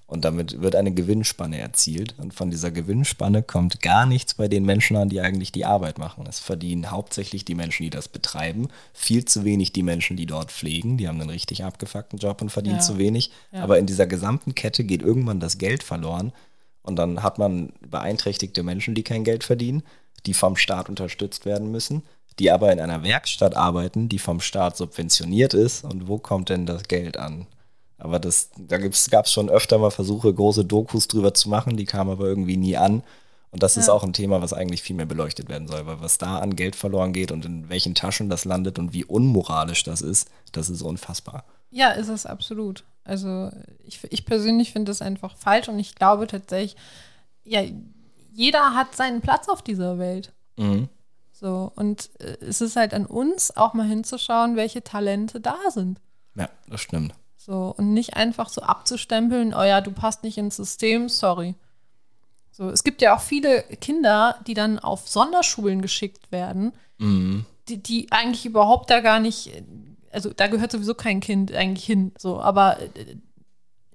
Und damit wird eine Gewinnspanne erzielt. Und von dieser Gewinnspanne kommt gar nichts bei den Menschen an, die eigentlich die Arbeit machen. Es verdienen hauptsächlich die Menschen, die das betreiben. Viel zu wenig die Menschen, die dort pflegen. Die haben einen richtig abgefuckten Job und verdienen ja. zu wenig. Ja. Aber in dieser gesamten Kette geht irgendwann das Geld verloren. Und dann hat man beeinträchtigte Menschen, die kein Geld verdienen, die vom Staat unterstützt werden müssen, die aber in einer Werkstatt arbeiten, die vom Staat subventioniert ist. Und wo kommt denn das Geld an? Aber das, da gab es schon öfter mal Versuche, große Dokus drüber zu machen, die kamen aber irgendwie nie an. Und das ja. ist auch ein Thema, was eigentlich viel mehr beleuchtet werden soll, weil was da an Geld verloren geht und in welchen Taschen das landet und wie unmoralisch das ist, das ist unfassbar. Ja, ist es absolut. Also ich, ich persönlich finde das einfach falsch und ich glaube tatsächlich, ja, jeder hat seinen Platz auf dieser Welt. Mhm. So, und äh, es ist halt an uns, auch mal hinzuschauen, welche Talente da sind. Ja, das stimmt. So, und nicht einfach so abzustempeln, oh ja, du passt nicht ins System, sorry. So, es gibt ja auch viele Kinder, die dann auf Sonderschulen geschickt werden, Mhm. die, die eigentlich überhaupt da gar nicht, also da gehört sowieso kein Kind eigentlich hin, so, aber äh,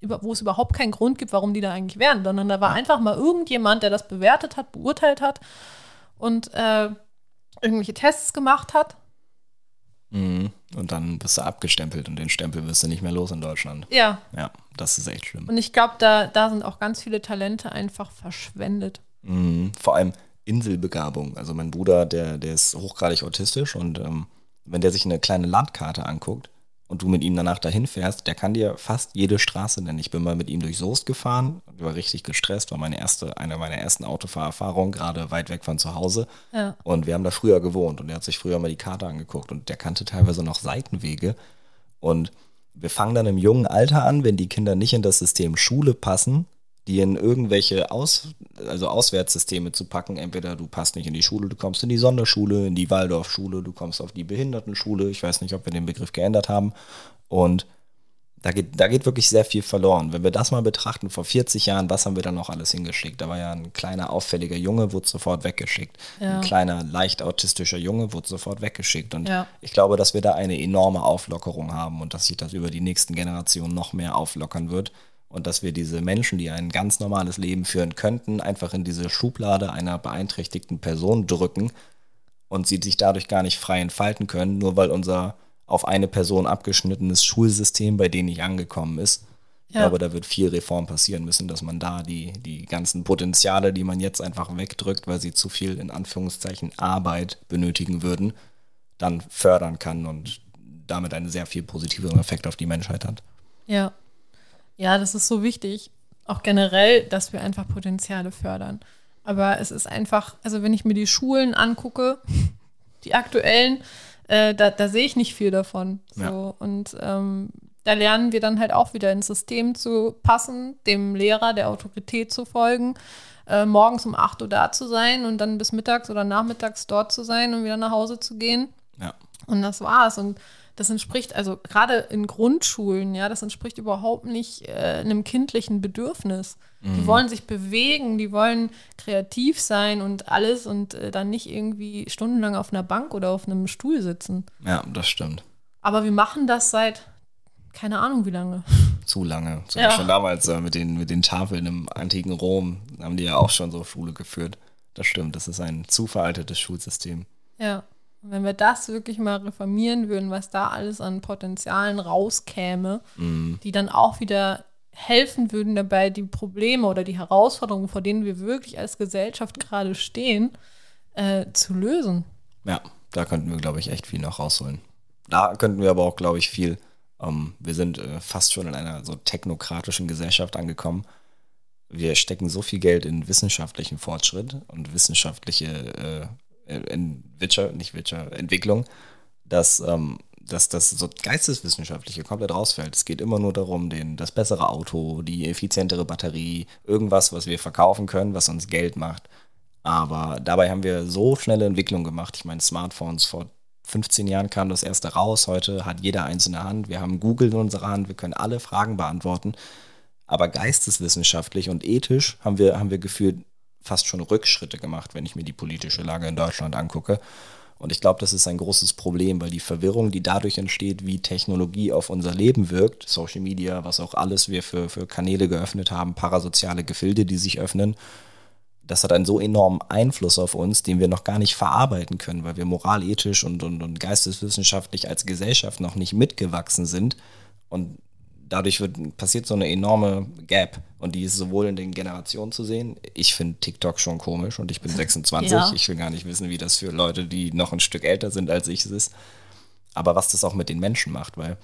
wo es überhaupt keinen Grund gibt, warum die da eigentlich wären, sondern da war einfach mal irgendjemand, der das bewertet hat, beurteilt hat und äh, irgendwelche Tests gemacht hat. Mhm. Und dann bist du abgestempelt und den Stempel wirst du nicht mehr los in Deutschland. Ja, Ja, das ist echt schlimm. und ich glaube, da, da sind auch ganz viele Talente einfach verschwendet. Mhm. Vor allem Inselbegabung. Also mein Bruder, der, der ist hochgradig autistisch und ähm, wenn der sich eine kleine Landkarte anguckt und du mit ihm danach dahin fährst, der kann dir fast jede Straße nennen. Ich bin mal mit ihm durch Soest gefahren, war richtig gestresst, war meine erste, eine meiner ersten Autofahrerfahrungen, gerade weit weg von zu Hause. Ja. Und wir haben da früher gewohnt und er hat sich früher mal die Karte angeguckt und der kannte teilweise noch Seitenwege. Und wir fangen dann im jungen Alter an, wenn die Kinder nicht in das System Schule passen, die in irgendwelche Aus, also Auswärtssysteme zu packen. Entweder du passt nicht in die Schule, du kommst in die Sonderschule, in die Waldorfschule, du kommst auf die Behindertenschule. Ich weiß nicht, ob wir den Begriff geändert haben. Und da geht, da geht wirklich sehr viel verloren. Wenn wir das mal betrachten, vor 40 Jahren, was haben wir da noch alles hingeschickt? Da war ja ein kleiner, auffälliger Junge, wurde sofort weggeschickt. Ja. Ein kleiner, leicht autistischer Junge wurde sofort weggeschickt. Und Ja. ich glaube, dass wir da eine enorme Auflockerung haben und dass sich das über die nächsten Generationen noch mehr auflockern wird. Und dass wir diese Menschen, die ein ganz normales Leben führen könnten, einfach in diese Schublade einer beeinträchtigten Person drücken und sie sich dadurch gar nicht frei entfalten können, nur weil unser auf eine Person abgeschnittenes Schulsystem bei denen nicht angekommen ist. Ich Ja. glaube, da wird viel Reform passieren müssen, dass man da die, die ganzen Potenziale, die man jetzt einfach wegdrückt, weil sie zu viel in Anführungszeichen Arbeit benötigen würden, dann fördern kann und damit einen sehr viel positiveren Effekt auf die Menschheit hat. Ja. Ja, das ist so wichtig. Auch generell, dass wir einfach Potenziale fördern. Aber es ist einfach, also wenn ich mir die Schulen angucke, die aktuellen, äh, da, da sehe ich nicht viel davon. So. Ja. Und ähm, da lernen wir dann halt auch wieder ins System zu passen, dem Lehrer, der Autorität zu folgen, äh, morgens um 8 Uhr da zu sein und dann bis mittags oder nachmittags dort zu sein und wieder nach Hause zu gehen. Ja. Und das war's. Und das entspricht, also gerade in Grundschulen, ja, das entspricht überhaupt nicht äh, einem kindlichen Bedürfnis. Die wollen sich bewegen, die wollen kreativ sein und alles und äh, dann nicht irgendwie stundenlang auf einer Bank oder auf einem Stuhl sitzen. Ja, das stimmt. Aber wir machen das seit keine Ahnung wie lange. Zu lange. So Ja. Schon damals äh, mit, den, mit den Tafeln im antiken Rom haben die ja auch schon so Schule geführt. Das stimmt, das ist ein zu veraltetes Schulsystem. Ja. Und wenn wir das wirklich mal reformieren würden, was da alles an Potenzialen rauskäme, die dann auch wieder helfen würden dabei, die Probleme oder die Herausforderungen, vor denen wir wirklich als Gesellschaft gerade stehen, äh, zu lösen. Ja, da könnten wir, glaube ich, echt viel noch rausholen. Da könnten wir aber auch, glaube ich, viel. Ähm, wir sind äh, fast schon in einer so technokratischen Gesellschaft angekommen. Wir stecken so viel Geld in wissenschaftlichen Fortschritt und wissenschaftliche äh, in Wirtschaft, nicht Wirtschaft, Entwicklung, dass, ähm, dass das so geisteswissenschaftliche komplett rausfällt. Es geht immer nur darum, den, das bessere Auto, die effizientere Batterie, irgendwas, was wir verkaufen können, was uns Geld macht. Aber dabei haben wir so schnelle Entwicklung gemacht. Ich meine, Smartphones vor 15 Jahren kam das erste raus. Heute hat jeder der Hand. Wir haben Google in unserer Hand. Wir können alle Fragen beantworten. Aber geisteswissenschaftlich und ethisch haben wir, haben wir gefühlt fast schon Rückschritte gemacht, wenn ich mir die politische Lage in Deutschland angucke. Und ich glaube, das ist ein großes Problem, weil die Verwirrung, die dadurch entsteht, wie Technologie auf unser Leben wirkt, Social Media, was auch alles wir für, für Kanäle geöffnet haben, parasoziale Gefilde, die sich öffnen, das hat einen so enormen Einfluss auf uns, den wir noch gar nicht verarbeiten können, weil wir moralethisch und, und, und geisteswissenschaftlich als Gesellschaft noch nicht mitgewachsen sind. Und dadurch wird, passiert so eine enorme Gap. Und die ist sowohl in den Generationen zu sehen. Ich finde TikTok schon komisch und ich bin 26. Ja. Ich will gar nicht wissen, wie das für Leute, die noch ein Stück älter sind als ich, ist. Aber was das auch mit den Menschen macht, weil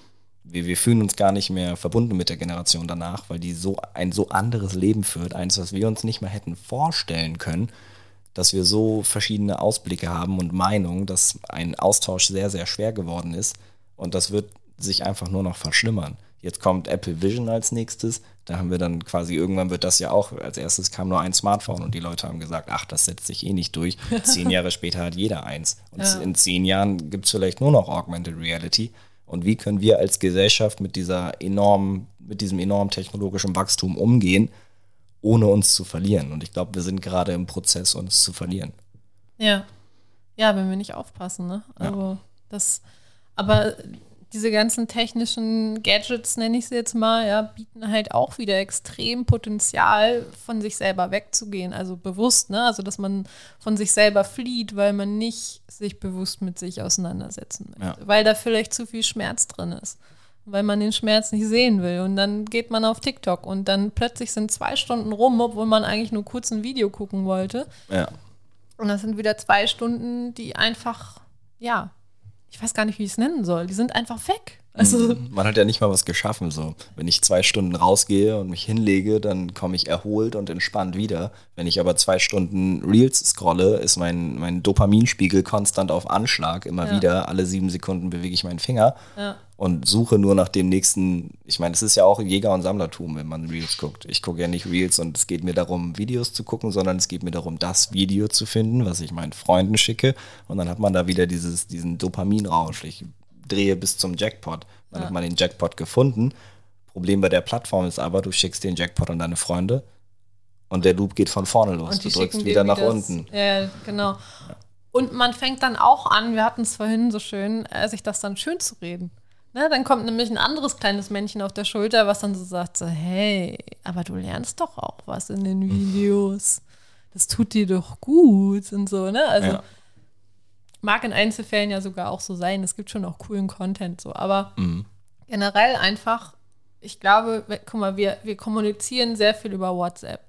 wir, wir fühlen uns gar nicht mehr verbunden mit der Generation danach, weil die so ein so anderes Leben führt, eins, was wir uns nicht mehr hätten vorstellen können, dass wir so verschiedene Ausblicke haben und Meinungen, dass ein Austausch sehr, sehr schwer geworden ist und das wird sich einfach nur noch verschlimmern. Jetzt kommt Apple Vision als nächstes. Da haben wir dann quasi, irgendwann wird das ja auch, als erstes kam nur ein Smartphone und die Leute haben gesagt, ach, das setzt sich eh nicht durch. Zehn Jahre später hat jeder eins. Und Ja. in zehn Jahren gibt es vielleicht nur noch Augmented Reality. Und wie können wir als Gesellschaft mit dieser enormen, mit diesem enormen technologischen Wachstum umgehen, ohne uns zu verlieren? Und ich glaube, wir sind gerade im Prozess, uns zu verlieren. Ja. Ja, wenn wir nicht aufpassen, ne? Also das, aber diese ganzen technischen Gadgets, nenne ich sie jetzt mal, ja, bieten halt auch wieder extrem Potenzial, von sich selber wegzugehen. Also bewusst, ne? Also dass man von sich selber flieht, weil man nicht sich bewusst mit sich auseinandersetzen möchte. Ja. Weil da vielleicht zu viel Schmerz drin ist. Weil man den Schmerz nicht sehen will. Und dann geht man auf TikTok und dann plötzlich sind zwei Stunden rum, obwohl man eigentlich nur kurz ein Video gucken wollte. Ja. Und das sind wieder zwei Stunden, die einfach, ja, ich weiß gar nicht, wie ich es nennen soll. Die sind einfach weg. Also, Man hat ja nicht mal was geschaffen. So, wenn ich zwei Stunden rausgehe und mich hinlege, dann komme ich erholt und entspannt wieder. Wenn ich aber zwei Stunden Reels scrolle, ist mein, mein Dopaminspiegel konstant auf Anschlag. Immer Ja. wieder, alle sieben Sekunden bewege ich meinen Finger ja, und suche nur nach dem nächsten. Ich meine, es ist ja auch Jäger- und Sammlertum, wenn man Reels guckt. Ich gucke ja nicht Reels und es geht mir darum, Videos zu gucken, sondern es geht mir darum, das Video zu finden, was ich meinen Freunden schicke. Und dann hat man da wieder dieses, diesen Dopaminrausch. Ich drehe bis zum Jackpot. Dann Ja. hat man den Jackpot gefunden. Problem bei der Plattform ist aber, du schickst den Jackpot an deine Freunde und der Loop geht von vorne los. Du drückst wieder nach das- unten. Ja, genau. Und man fängt dann auch an, wir hatten es vorhin so schön, äh, sich das dann schön zu reden. Ne, dann kommt nämlich ein anderes kleines Männchen auf der Schulter, was dann so sagt, so, hey, aber du lernst doch auch was in den Videos. Das tut dir doch gut und so, ne? Also Ja. mag in Einzelfällen ja sogar auch so sein. Es gibt schon auch coolen Content so, aber Mhm. generell einfach, ich glaube, guck mal, wir, wir kommunizieren sehr viel über WhatsApp.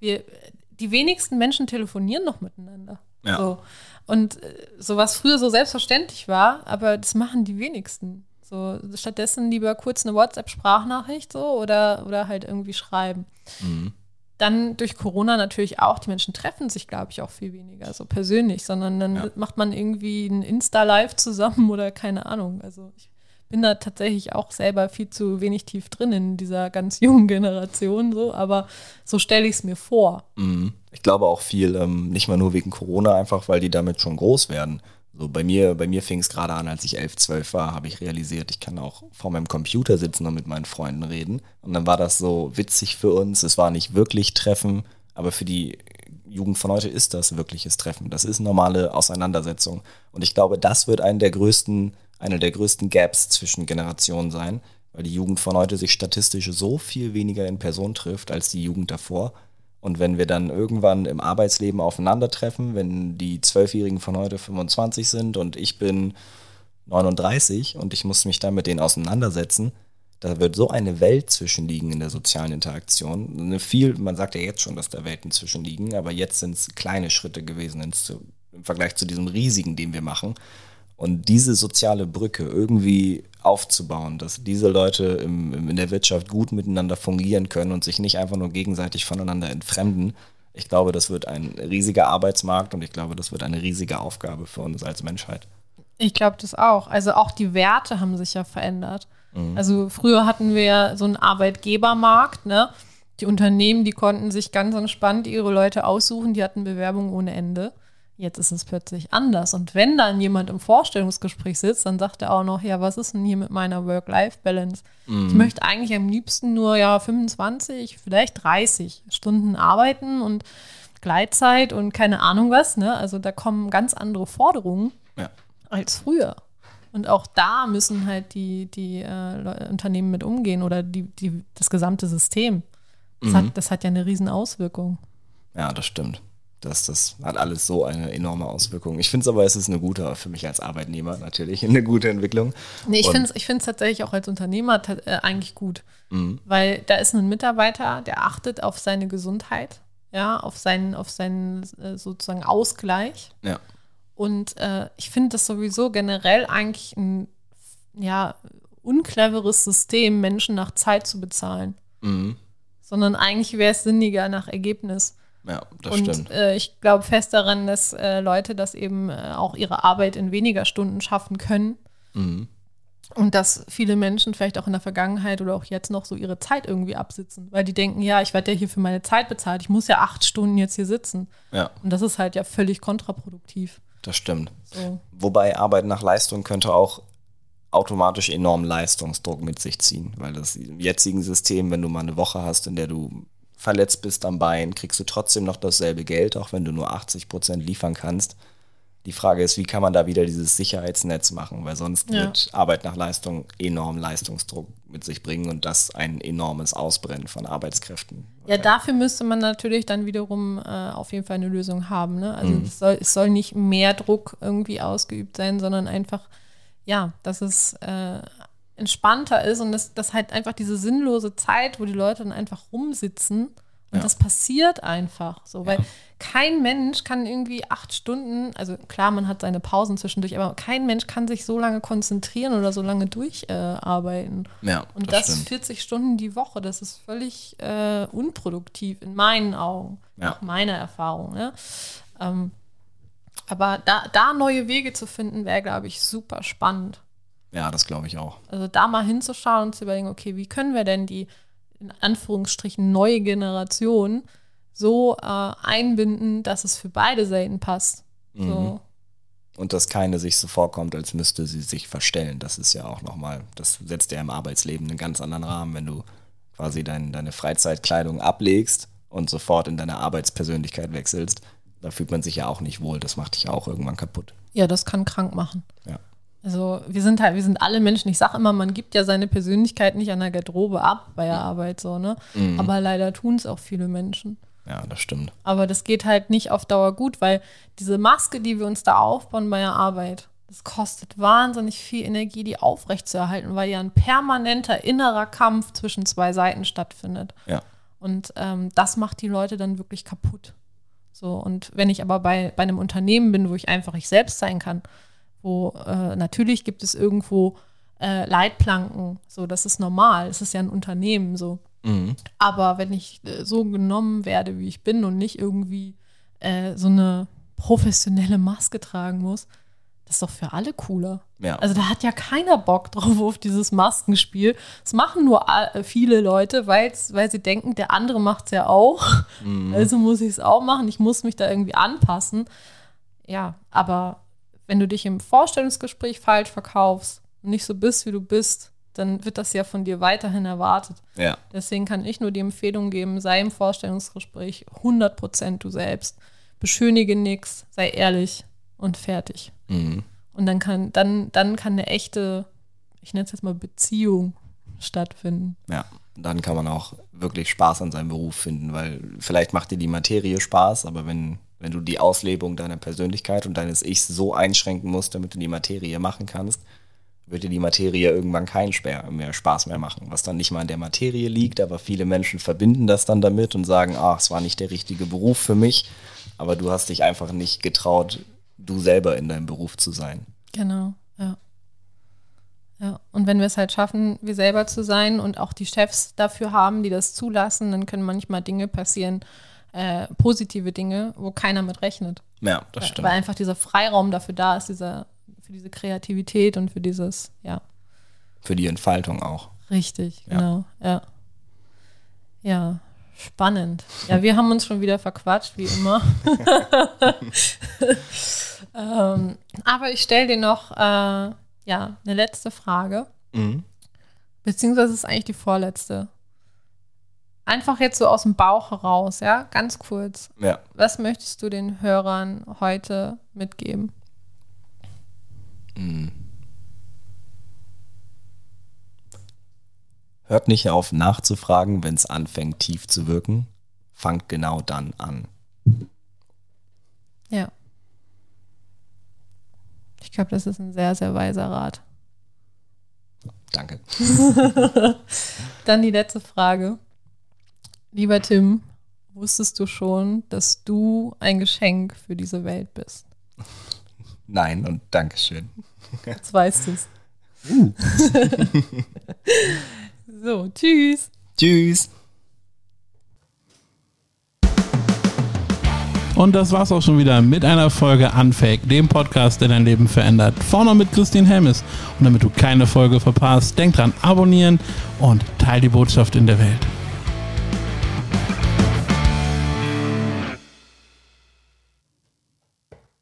Wir, die wenigsten Menschen telefonieren noch miteinander. Ja. So. Und äh, so was früher so selbstverständlich war, aber das machen die wenigsten. So, stattdessen lieber kurz eine WhatsApp-Sprachnachricht so oder, oder halt irgendwie schreiben. Mhm. Dann durch Corona natürlich auch, die Menschen treffen sich, glaube ich, auch viel weniger so persönlich, sondern dann Ja. macht man irgendwie ein Insta-Live zusammen oder keine Ahnung. Also ich bin da tatsächlich auch selber viel zu wenig tief drin in dieser ganz jungen Generation, so, aber so stelle ich es mir vor. Mhm. Ich glaube auch viel, ähm, nicht mal nur wegen Corona, einfach weil die damit schon groß werden. So bei mir, bei mir fing es gerade an, als ich 11, 12 war, habe ich realisiert, ich kann auch vor meinem Computer sitzen und mit meinen Freunden reden. Und dann war das so witzig für uns. Es war nicht wirklich Treffen, aber für die Jugend von heute ist das wirkliches Treffen. Das ist normale Auseinandersetzung. Und ich glaube, das wird eine der größten, eine der größten Gaps zwischen Generationen sein, weil die Jugend von heute sich statistisch so viel weniger in Person trifft als die Jugend davor. Und wenn wir dann irgendwann im Arbeitsleben aufeinandertreffen, wenn die Zwölfjährigen von heute 25 sind und ich bin 39 und ich muss mich dann mit denen auseinandersetzen, da wird so eine Welt zwischenliegen in der sozialen Interaktion. Eine viel, man sagt ja jetzt schon, dass da Welten zwischenliegen, aber jetzt sind es kleine Schritte gewesen ins, im Vergleich zu diesem riesigen, den wir machen. Und diese soziale Brücke irgendwie aufzubauen, dass diese Leute im, im, in der Wirtschaft gut miteinander fungieren können und sich nicht einfach nur gegenseitig voneinander entfremden, ich glaube, das wird ein riesiger Arbeitsmarkt und ich glaube, das wird eine riesige Aufgabe für uns als Menschheit. Ich glaube das auch. Also auch die Werte haben sich ja verändert. Also früher hatten wir ja so einen Arbeitgebermarkt, ne? Die Unternehmen, die konnten sich ganz entspannt ihre Leute aussuchen, die hatten Bewerbungen ohne Ende. Jetzt ist es plötzlich anders. Und wenn dann jemand im Vorstellungsgespräch sitzt, dann sagt er auch noch, ja, was ist denn hier mit meiner Work-Life-Balance? Ich möchte eigentlich am liebsten nur ja 25, vielleicht 30 Stunden arbeiten und Gleitzeit und keine Ahnung was. Ne? Also da kommen ganz andere Forderungen Ja. als früher. Und auch da müssen halt die, die äh, Unternehmen mit umgehen oder die, die, das gesamte System. Das, hat, das hat ja eine riesen Auswirkung. Ja, das stimmt. Das, das hat alles so eine enorme Auswirkung. Ich finde es aber, es ist eine gute, für mich als Arbeitnehmer natürlich, eine gute Entwicklung. Nee, ich finde es ich find's tatsächlich auch als Unternehmer äh, eigentlich gut. Weil da ist ein Mitarbeiter, der achtet auf seine Gesundheit, ja, auf seinen, auf seinen äh, sozusagen Ausgleich. Ja. Und äh, ich finde das sowieso generell eigentlich ein ja, uncleveres System, Menschen nach Zeit zu bezahlen. Mhm. Sondern eigentlich wäre es sinniger nach Ergebnis. Ja, das Und stimmt. äh, ich glaube fest daran, dass äh, Leute das eben äh, auch ihre Arbeit in weniger Stunden schaffen können. Mhm. Und dass viele Menschen vielleicht auch in der Vergangenheit oder auch jetzt noch so ihre Zeit irgendwie absitzen, weil die denken, ja, ich werde ja hier für meine Zeit bezahlt, ich muss ja acht Stunden jetzt hier sitzen. Ja, Und das ist halt ja völlig kontraproduktiv. das stimmt. So. Wobei Arbeit nach Leistung könnte auch automatisch enormen Leistungsdruck mit sich ziehen, weil das im jetzigen System, wenn du mal eine Woche hast, in der du verletzt bist am Bein, kriegst du trotzdem noch dasselbe Geld, auch wenn du nur 80 Prozent liefern kannst. Die Frage ist, wie kann man da wieder dieses Sicherheitsnetz machen, weil sonst Ja. wird Arbeit nach Leistung enormen Leistungsdruck mit sich bringen und das ein enormes Ausbrennen von Arbeitskräften. Ja, dafür müsste man natürlich dann wiederum äh, auf jeden Fall eine Lösung haben. Ne? Also Mhm. es, soll, es soll nicht mehr Druck irgendwie ausgeübt sein, sondern einfach, ja, dass es äh, entspannter ist und dass, dass halt einfach diese sinnlose Zeit, wo die Leute dann einfach rumsitzen und Ja. das passiert einfach so, weil Ja. kein Mensch kann irgendwie acht Stunden, also klar, man hat seine Pausen zwischendurch, aber kein Mensch kann sich so lange konzentrieren oder so lange durcharbeiten. Äh. Ja, Und das das, stimmt. 40 Stunden die Woche, das ist völlig äh, unproduktiv in meinen Augen, Ja. nach meiner Erfahrung. Ne? Ähm, aber da, da neue Wege zu finden, wäre, glaube ich, super spannend. Ja, das glaube ich auch. Also da mal hinzuschauen und zu überlegen, okay, wie können wir denn die in Anführungsstrichen neue Generation so äh, einbinden, dass es für beide Seiten passt. Mhm. So. Und dass keine sich so vorkommt, als müsste sie sich verstellen. Das ist ja auch nochmal, das setzt ja im Arbeitsleben einen ganz anderen Rahmen, wenn du quasi dein, deine Freizeitkleidung ablegst und sofort in deine Arbeitspersönlichkeit wechselst. Da fühlt man sich ja auch nicht wohl. Das macht dich auch irgendwann kaputt. Ja, das kann krank machen. Ja. Also wir sind halt, wir sind alle Menschen. Ich sage immer, man gibt ja seine Persönlichkeit nicht an der Garderobe ab bei der Arbeit so, ne? Aber leider tun es auch viele Menschen. Ja, das stimmt. Aber das geht halt nicht auf Dauer gut, weil diese Maske, die wir uns da aufbauen bei der Arbeit, das kostet wahnsinnig viel Energie, die aufrechtzuerhalten, weil ja ein permanenter innerer Kampf zwischen zwei Seiten stattfindet. Ja. Und ähm, das macht die Leute dann wirklich kaputt. So, und wenn ich aber bei, bei einem Unternehmen bin, wo ich einfach ich selbst sein kann, wo äh, natürlich gibt es irgendwo äh, Leitplanken, so, das ist normal, es ist ja ein Unternehmen so. Mhm. Aber wenn ich äh, so genommen werde, wie ich bin und nicht irgendwie äh, so eine professionelle Maske tragen muss, das ist doch für alle cooler. Ja. Also da hat ja keiner Bock drauf auf dieses Maskenspiel. Das machen nur a- viele Leute, weil sie denken, der andere macht es ja auch. Also muss ich es auch machen. Ich muss mich da irgendwie anpassen. Ja, aber wenn du dich im Vorstellungsgespräch falsch verkaufst und nicht so bist, wie du bist, dann wird das ja von dir weiterhin erwartet. ja. Deswegen kann ich nur die Empfehlung geben, sei im Vorstellungsgespräch 100% du selbst. Beschönige nichts, sei ehrlich und fertig. Mhm. Und dann kann, dann, dann kann eine echte, ich nenne es jetzt mal Beziehung stattfinden. Ja, dann kann man auch wirklich Spaß an seinem Beruf finden, weil vielleicht macht dir die Materie Spaß, aber wenn, wenn du die Auslebung deiner Persönlichkeit und deines Ichs so einschränken musst, damit du die Materie machen kannst, wird dir die Materie irgendwann keinen mehr Spaß mehr machen, was dann nicht mal in der Materie liegt, aber viele Menschen verbinden das dann damit und sagen, ach, es war nicht der richtige Beruf für mich, aber du hast dich einfach nicht getraut, du selber in deinem Beruf zu sein. Genau, ja. Ja, und wenn wir es halt schaffen, wir selber zu sein und auch die Chefs dafür haben, die das zulassen, dann können manchmal Dinge passieren, positive Dinge, wo keiner mit rechnet. Ja, das Weil, stimmt. weil einfach dieser Freiraum dafür da ist, dieser, für diese Kreativität und für dieses, ja, Für die Entfaltung auch. richtig, Ja. genau, ja. Ja, spannend. Ja, wir haben uns schon wieder verquatscht, wie immer. ähm, aber ich stelle dir noch, äh, ja, eine letzte Frage. Mhm. Beziehungsweise ist eigentlich die vorletzte. Einfach jetzt so aus dem Bauch heraus, ja, ganz kurz. Ja. Was möchtest du den Hörern heute mitgeben? Hört nicht auf nachzufragen, wenn es anfängt tief zu wirken. Fangt genau dann an. Ja. Ich glaube, das ist ein sehr, sehr weiser Rat. Danke. Dann die letzte Frage. Lieber Tim, wusstest du schon, dass du ein Geschenk für diese Welt bist? Nein und Dankeschön. Jetzt weißt du es. so, tschüss. Tschüss. Und das war's auch schon wieder mit einer Folge Unfake, dem Podcast, der dein Leben verändert. Vorne mit Christine Helmes. Und damit du keine Folge verpasst, denk dran, abonnieren und teil die Botschaft in der Welt.